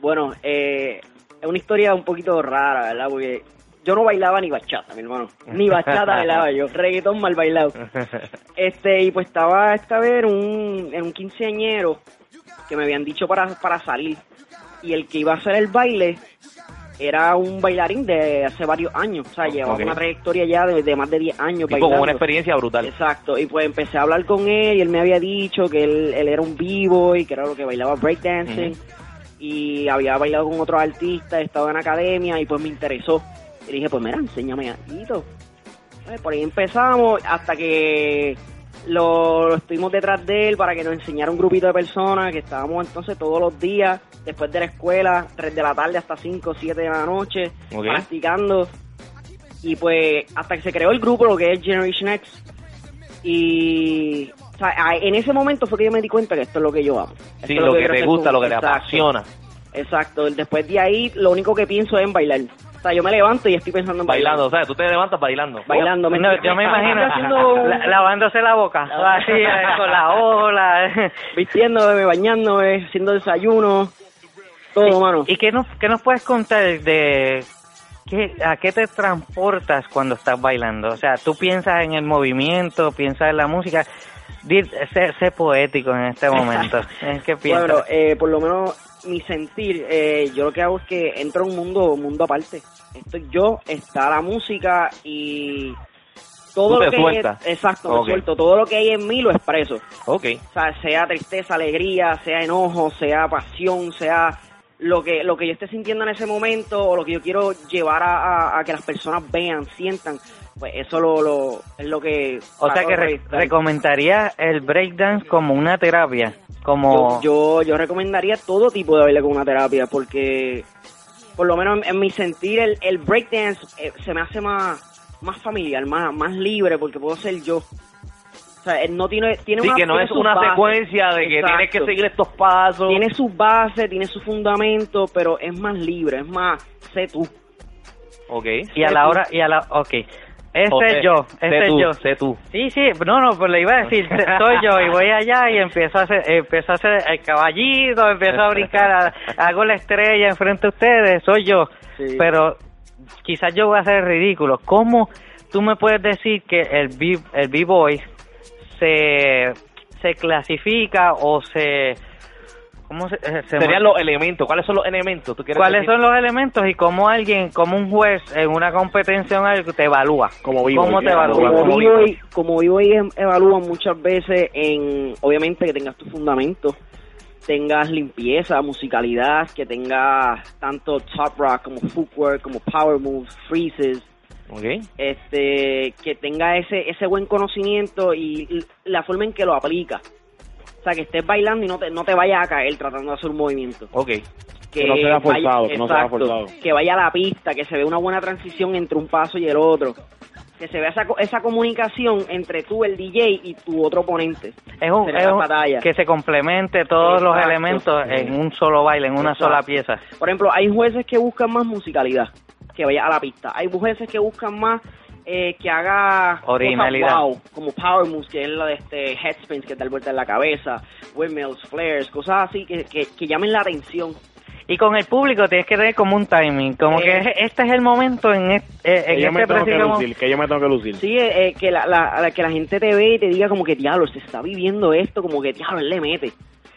Bueno, eh, es una historia un poquito rara, ¿verdad? Porque yo no bailaba ni bachata, mi hermano. Ni bachata bailaba yo. Reggaetón mal bailado. Este, y pues estaba esta vez en un, en un quinceañero que me habían dicho para, para salir. Y el que iba a hacer el baile era un bailarín de hace varios años. O sea, llevaba una trayectoria ya de, de más de 10 años Tipo con una experiencia brutal. Exacto, y pues empecé a hablar con él y él me había dicho que él, él era un b-boy, que era lo que bailaba breakdancing y había bailado con otros artistas, estaba en academia y pues me interesó. Y dije, pues mira, enséñame algo. Pues, por ahí empezamos hasta que lo, estuvimos detrás de él para que nos enseñara un grupito de personas que estábamos entonces todos los días, después de la escuela, 3 de la tarde hasta 5 o 7 de la noche, practicando. Y pues hasta que se creó el grupo, lo que es Generation X. Y o sea, a- en ese momento fue que yo me di cuenta que esto es lo que yo amo. Esto Sí, lo que quiero te gusta, lo que te Exacto. apasiona. Exacto, después de ahí lo único que pienso es en bailar. O sea, yo me levanto y estoy pensando en bailar. Bailando, o sea, tú te levantas bailando. Bailando, me- No, yo me imagino haciendo un- la- lavándose la boca, así, eh, con la ola. Vistiéndome, bañándome, haciendo desayuno, todo, mano. ¿Y qué nos, qué nos puedes contar de ¿qué, ¿a qué te transportas cuando estás bailando? O sea, tú piensas en el movimiento, piensas en la música. Sé, sé poético en este momento. ¿En qué piensas? Bueno, eh, por lo menos mi sentir, eh, yo lo que hago es que entro a un mundo, un mundo aparte. Estoy yo, está la música y todo Tú lo te que hay, exacto, me Ok. suelto, todo lo que hay en mí lo expreso. Ok. O sea, sea tristeza, alegría, sea enojo, sea pasión, sea lo que lo que yo esté sintiendo en ese momento o lo que yo quiero llevar a, a- a que las personas vean, sientan, pues eso lo, lo es lo que o sea que re- recomendaría el breakdance como una terapia, como... yo, yo, yo recomendaría todo tipo de baile con una terapia porque por lo menos en, en mi sentir el, el breakdance eh, se me hace más más familiar, más más libre porque puedo ser yo. O sea, él no tiene tiene Sí, una, que no tiene es una bases. secuencia de que Exacto. tienes que seguir estos pasos. Tiene sus bases, tiene su fundamento, pero es más libre, es más sé tú. Ok. Y a la hora, y a la, ok. Este O es sé- yo, sé este es tú, yo. sé tú. Sí, sí, no, no, pues le iba a decir, soy yo y voy allá y empiezo a hacer, empiezo a hacer el caballito, empiezo a brincar, a- hago la estrella enfrente de ustedes, soy yo. Pero quizás yo voy a hacer ridículo. ¿Cómo tú me puedes decir que el B, el B-Boy se, se clasifica o se... ¿Cómo se, eh, se Serían los elementos. ¿Cuáles son los elementos? ¿Tú quieres ¿Cuáles decir? son los elementos y cómo alguien, como un juez en una competencia o algo te evalúa? Como ¿Cómo te evalúa? Como vivo y como vivo y em- evalúan muchas veces en obviamente que tengas tu fundamento, tengas limpieza, musicalidad, que tengas tanto top rock como footwork, como power moves, freezes, Ok. este que tenga ese ese buen conocimiento y la forma en que lo aplica. O sea, que estés bailando y no te, no te vayas a caer tratando de hacer un movimiento. Ok. Que no sea forzado, vaya- que no sea exacto, forzado. Que vaya a la pista, que se vea una buena transición entre un paso y el otro. Que se vea esa, co- esa comunicación entre tú, el DJ, y tu otro oponente. Es un, es un- batalla. que se complemente todos los elementos en un solo baile, en una Exacto. sola pieza. Por ejemplo, hay jueces que buscan más musicalidad, que vaya a la pista. Hay jueces que buscan más eh, que haga Originalidad. cosas wow, como power moves, que es la de este headspins que da vuelta en la cabeza, windmills, flares, cosas así que, que, que llamen la atención. Y con el público tienes que tener como un timing, como Eh. que es- este es el momento en, es- eh, en Que yo me este tengo que lucir, que yo me tengo que lucir. Sí, eh, eh, que, la, la, la- que la gente te ve y te diga como que, diablo, se está viviendo esto, como que, diablo, él le mete.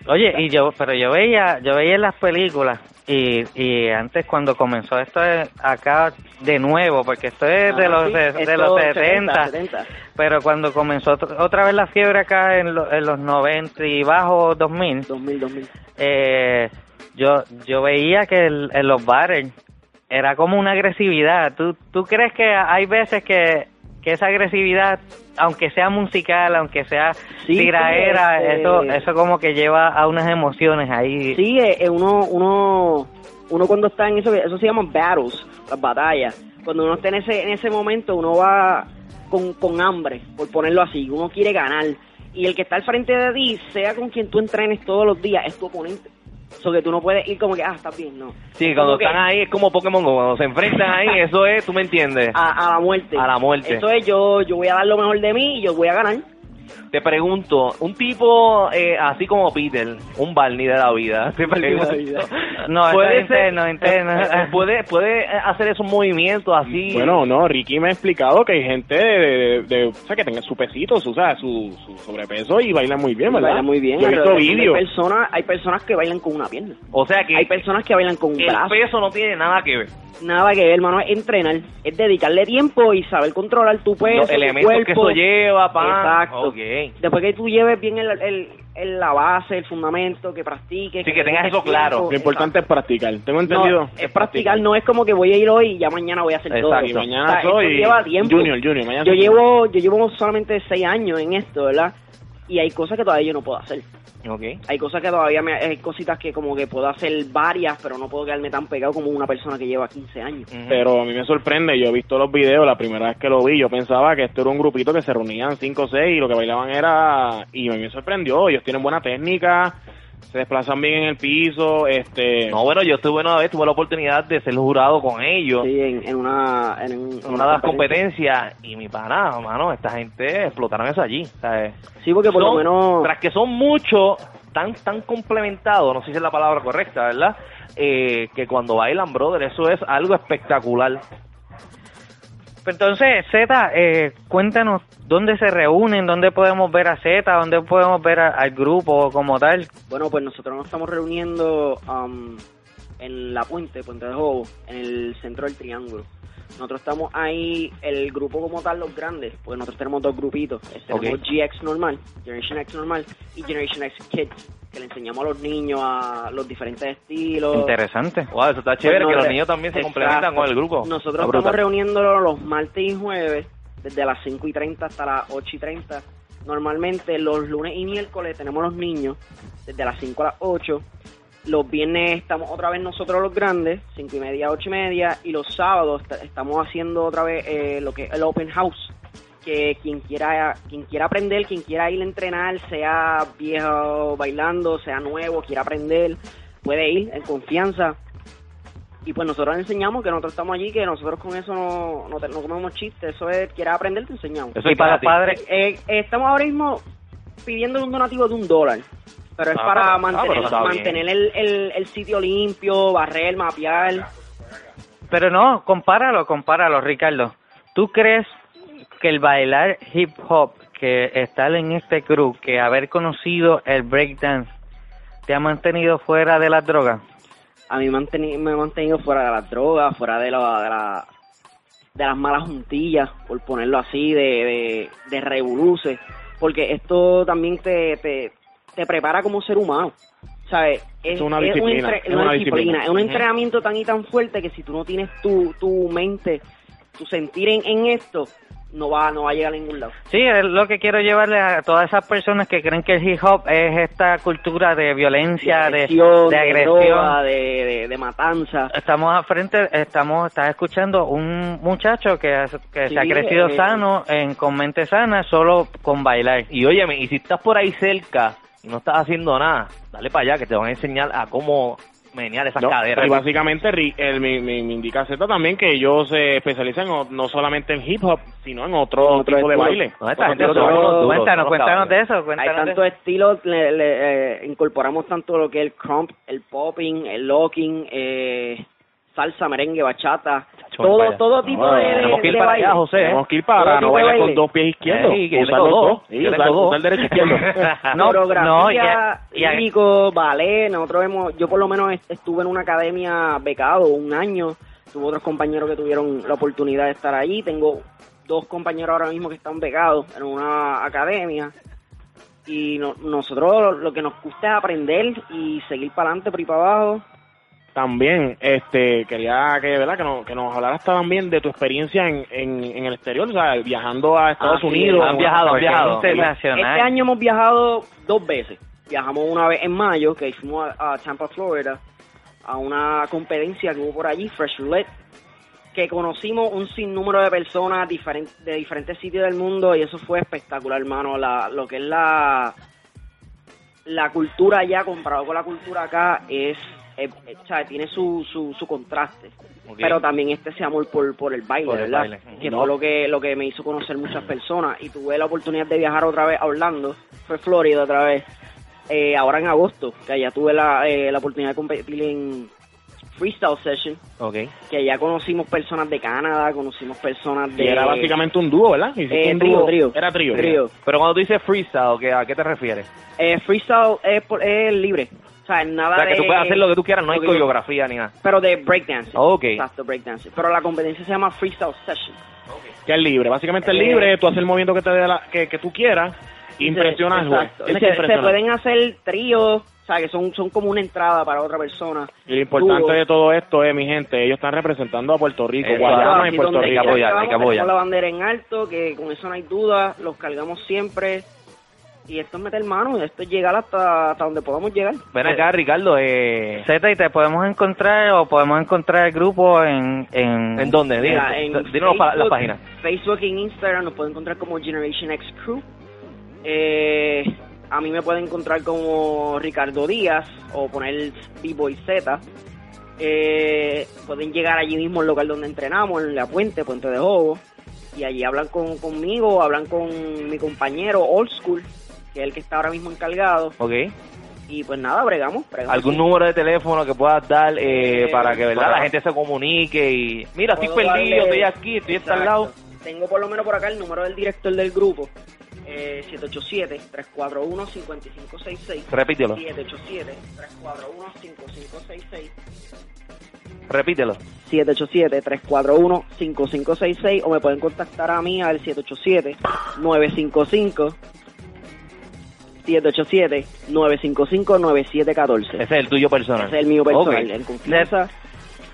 Oye, y yo, pero yo veía, yo veía en las películas y, y antes cuando comenzó esto acá de nuevo, porque esto es de Ah, los sí, de, los 70, 70, 70. pero cuando comenzó otra, otra vez la fiebre acá en, lo- en los 90 y bajo 2000, 2000, 2000. eh, yo yo veía que el- en los bares era como una agresividad. ¿Tú, ¿Tú crees que hay veces que, que esa agresividad, aunque sea musical, aunque sea Sí, tiraera, sí, este- eso, eso como que lleva a unas emociones ahí? Sí, eh, eh, uno, uno, uno cuando está en eso, eso se llaman battles, las batallas. Cuando uno está en ese, en ese momento, uno va con, con hambre, por ponerlo así, uno quiere ganar. Y el que está al frente de ti, sea con quien tú entrenes todos los días, es tu oponente. Eso que tú no puedes ir como que, ah, está bien, no. Sí, cuando como que están ahí es como Pokémon Go, cuando se enfrentan ahí, eso es, tú me entiendes. A, a la muerte. A la muerte. Eso es, yo, yo voy a dar lo mejor de mí y yo voy a ganar. Te pregunto, un tipo eh, así como Peter, un Barney de la vida, te pregunto, No, ¿puede es interno, interno. eh, puede, puede hacer esos movimientos así? Bueno, no, Ricky me ha explicado que hay gente de, de- de- o sea, que tenga su pesito, su, o sea, su, su sobrepeso y baila muy bien, ¿verdad? Baila muy bien. Yo he visto Hay vídeos. personas, hay personas que bailan con una pierna. O sea que Hay personas que bailan con un el brazo. peso no tiene nada que ver. Nada que ver, hermano, es entrenar, es dedicarle tiempo y saber controlar tu peso, Los tu elementos que cuerpo. eso lleva, pa. Exacto. Después que tú lleves bien el, el, el- la base, el fundamento, que practiques. Sí, que tengas dediques eso claro. Lo importante es practicar. Tengo entendido. No, es practicar, no es como que voy a ir hoy y ya mañana voy a hacer todo. Exacto. Y mañana O sea, soy lleva tiempo. junior, junior, mañana yo soy llevo, yo llevo solamente seis años en esto, ¿verdad? Y hay cosas que todavía yo no puedo hacer. Okay. Hay cosas que todavía me, hay cositas que como que puedo hacer varias, pero no puedo quedarme tan pegado como una persona que lleva 15 años. Pero a mí me sorprende, yo he visto los videos, la primera vez que lo vi, yo pensaba que esto era un grupito que se reunían cinco o seis y lo que bailaban era... Y a mí me sorprendió, ellos tienen buena técnica, se desplazan bien en el piso, este... No, bueno, yo estuve una vez, tuve la oportunidad de ser jurado con ellos. Sí, en, en una... En, un- en una de las competencias y mi pana, mano, esta gente explotaron eso allí. ¿sabes? Sí, porque por lo menos... Tras que son muchos, tan, tan complementados, no sé si es la palabra correcta, ¿verdad? Eh, que cuando bailan, brother, eso es algo espectacular. Pues Entonces, Z, eh, cuéntanos dónde se reúnen, dónde podemos ver a Z, dónde podemos ver al grupo como tal. Bueno, pues nosotros nos estamos reuniendo um, en La Puente, Puente de Jobo, en el centro del Triángulo. Nosotros estamos ahí, el grupo como tal, los grandes, pues nosotros tenemos dos grupitos. Eh, Tenemos Ok. GX normal, Generation X normal y Generation X Kids, que le enseñamos a los niños a los diferentes estilos. Interesante. Wow, eso está chévere, Pues que los de- niños también se exacto. complementan con el grupo. Nosotros Está estamos reuniéndonos los martes y jueves, desde las 5 y 30 hasta las 8 y 30. Normalmente los lunes y miércoles tenemos los niños, desde las 5 a las 8. Los viernes estamos otra vez nosotros los grandes, 5 y media, 8 y media. Y los sábados est- estamos haciendo otra vez eh, lo que es el open house. Que quien quiera, quien quiera aprender, quien quiera ir a entrenar, sea viejo bailando, sea nuevo, quiera aprender, puede ir en confianza. Y pues nosotros le enseñamos que nosotros estamos allí, que nosotros con eso no, no, te- no comemos chistes. Eso es, quieres aprender, te enseñamos. Eso es Y para gratis. padres- Eh, eh, estamos ahora mismo pidiendo un donativo de un dólar. Pero es Ah, para ah, mantener, está mantener el, el, el sitio limpio, barrer, mapear. Pero no, compáralo, compáralo, Ricardo. ¿Tú crees que el bailar hip hop, que estar en este crew, que haber conocido el breakdance, te ha mantenido fuera de las drogas? A mí me, han teni- me he mantenido fuera de las drogas, fuera de, la, de, la- de las malas juntillas, por ponerlo así, de, de, de revoluces. Porque esto también te, te, te prepara como ser humano. ¿Sabes? Es una un disciplina, entre- es una disciplina. Es un entrenamiento tan y tan fuerte que si tú no tienes tu, tu mente, tu sentir en, en esto, no va, no va a llegar a ningún lado. Sí, es lo que quiero llevarle a todas esas personas que creen que el hip hop es esta cultura de violencia, de, agresión, de de agresión. droga, de, de, de matanza. Estamos a frente, estamos, estás escuchando un muchacho que, que Sí, se ha crecido eh, sano, en, con mente sana, solo con bailar. Y óyeme, y si estás por ahí cerca no estás haciendo nada, dale para allá que te van a enseñar a cómo menear esas No, caderas. Y básicamente Ri- él me, me- me indica Z también que ellos se especializan no solamente en hip hop, sino en otro, Otro tipo de baile. Nosotros- otro- Cuéntanos, otro- cuéntanos de eso, Hay cuéntanos de tantos estilos, le, le, eh, incorporamos tanto lo que es el crump, el popping, el locking, eh, salsa, merengue, bachata, todo, vaya. todo tipo No, de, tenemos que ir de para baile. allá, José, ¿eh? Tenemos que ir para Todo no bailar con dos pies izquierdos. Ey, que yo Usar los dos. Sí, usar- usar derecho izquierdo. No, no, y coreografía, y lírico, ballet, nosotros hemos, yo por lo menos est- estuve en una academia becado un año, tuve otros compañeros que tuvieron la oportunidad de estar allí, tengo dos compañeros ahora mismo que están becados en una academia y no- nosotros lo que nos gusta es aprender y seguir para adelante, por ahí para abajo. También, este, quería que, ¿verdad? que, nos, que nos hablaras también de tu experiencia en, en, en el exterior, o sea, viajando a Estados Ah, sí, Unidos. han viajado, han viajado. Internacional. Este año hemos viajado dos veces. Viajamos una vez en mayo, que fuimos a, a Tampa, Florida, a una competencia que hubo por allí, Fresh Roulette, que conocimos un sinnúmero de personas de diferentes sitios del mundo y eso fue espectacular, hermano. La, lo que es la, la cultura allá comparado con la cultura acá es, eh, eh, o sea, tiene su, su, su contraste. Pero también este ese amor por, por el baile, Por el ¿verdad? baile. Que No. fue lo que, lo que me hizo conocer muchas personas. Y tuve la oportunidad de viajar otra vez a Orlando, fue Florida otra vez, eh, ahora en agosto, que allá tuve la, eh, la oportunidad de competir en Freestyle Session, Ok. que allá conocimos personas de Canadá, conocimos personas de... Y era básicamente un dúo, ¿verdad? Eh, un trío, dúo. trío. Era trío. Trío. Pero cuando tú dices freestyle, ¿qué- ¿a qué te refieres? Eh, freestyle es, por- es libre, o sea, nada O sea, que de- tú puedes hacer lo que tú quieras, no hay que coreografía ni nada. Pero de breakdance. Ok. Exacto, breakdance. Pero la competencia se llama Freestyle Session. Que es libre. Básicamente es Eh, libre, tú haces el movimiento que te dé la, que, que tú quieras, impresiona al juez. Exacto. Se, que se impresionar. pueden hacer tríos, o sea, que son, son como una entrada para otra persona. Y lo importante Dúo. de todo esto es, mi gente, ellos están representando a Puerto Rico, Guayama Así y Puerto Rico. apoyar, hay que apoyar. la bandera en alto, que con eso no hay duda, los cargamos siempre. Y esto es meter mano, esto es llegar hasta, hasta donde podamos llegar. Ven acá, Ricardo, eh... Z, y te podemos encontrar o podemos encontrar el grupo en... ¿En, ¿En dónde? Mira, Dinos, en dinos la página. Facebook e Instagram nos pueden encontrar como Generation X Crew. Eh, a mí me pueden encontrar como Ricardo Díaz o poner B-Boy Z. Eh, pueden llegar allí mismo al local donde entrenamos, en La Puente, Puente de Jobo. Y allí hablan con, conmigo, hablan con mi compañero Old School, que es el que está ahora mismo encargado. Ok. Y pues nada, bregamos. bregamos. ¿Algún número de teléfono que puedas dar eh, para que verdad la gente se comunique y mira, estoy perdido, darle- estoy aquí, estoy hasta al lado? Tengo por lo menos por acá el número del director del grupo. Eh, 787-341-5566. Repítelo. 787-341-5566. Repítelo. 787-341-5566 o me pueden contactar a mí al 787-955 787-955-9714. Ese es el tuyo personal. Ese es el mío personal. Ok. En confianza.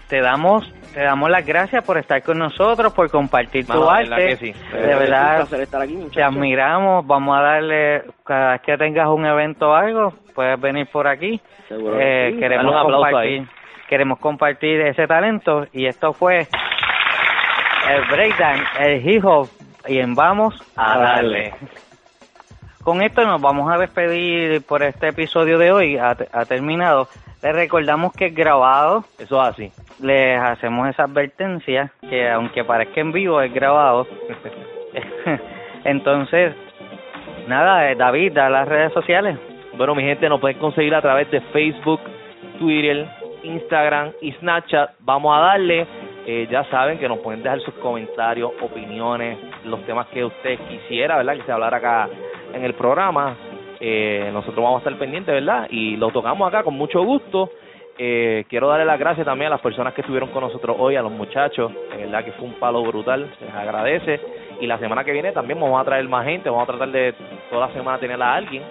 Te damos te damos las gracias por estar con nosotros, por compartir tu Mano, arte. sí. De verdad, placer estar aquí, te admiramos. Vamos a darle, cada vez que tengas un evento o algo, puedes venir por aquí. Seguro Eh, sí. queremos compartir, queremos compartir ese talento y esto fue el breakdown, el hip hop y en vamos a darle. Con esto nos vamos a despedir por este episodio de hoy. Ha, ha terminado. Les recordamos que es grabado. Eso es así. Les hacemos esa advertencia que aunque parezca en vivo es grabado. Entonces, nada, eh, David, da las redes sociales. Bueno, mi gente, nos pueden conseguir a través de Facebook, Twitter, Instagram y Snapchat. Vamos a darle. Eh, ya saben que nos pueden dejar sus comentarios, opiniones, los temas que usted quisiera, ¿verdad? Que se hablara acá en el programa. Eh, nosotros vamos a estar pendientes, ¿verdad? Y lo tocamos acá con mucho gusto. Eh, quiero darle las gracias también a las personas que estuvieron con nosotros hoy, a los muchachos. De verdad que fue un palo brutal, se les agradece. Y la semana que viene también vamos a traer más gente, vamos a tratar de toda la semana tener a alguien.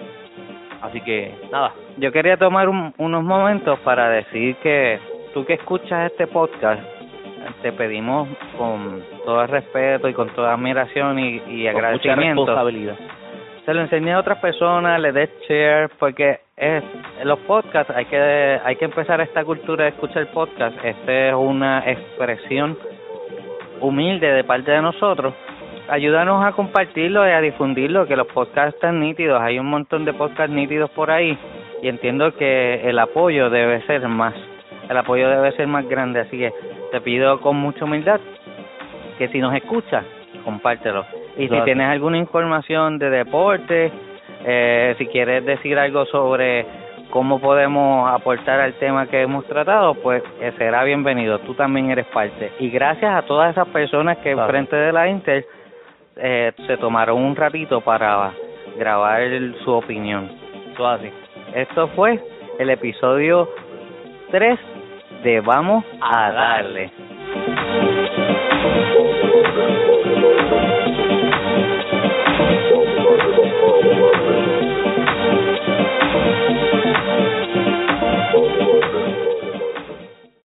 Así que, nada, Yo quería tomar un- unos momentos para decir que tú que escuchas este podcast, te pedimos con todo el respeto y con toda admiración y, y con mucha agradecimiento. responsabilidad. Se lo enseñé a otras personas, le des share, porque es, los podcasts hay que hay que empezar esta cultura de escuchar podcast. Esta es una expresión humilde de parte de nosotros. Ayúdanos a compartirlo y a difundirlo, que los podcasts están nítidos. Hay un montón de podcasts nítidos por ahí y entiendo que el apoyo debe ser más. El apoyo debe ser más grande. Así que te pido con mucha humildad que si nos escuchas, compártelo. Y si tienes alguna información de deporte, eh, si quieres decir algo sobre cómo podemos aportar al tema que hemos tratado, pues eh, será bienvenido. Tú también eres parte. Y gracias a todas esas personas que Claro. frente de la Inter eh, se tomaron un ratito para grabar el- su opinión. Así. Esto fue el episodio 3 de Vamos a darle. Thank you.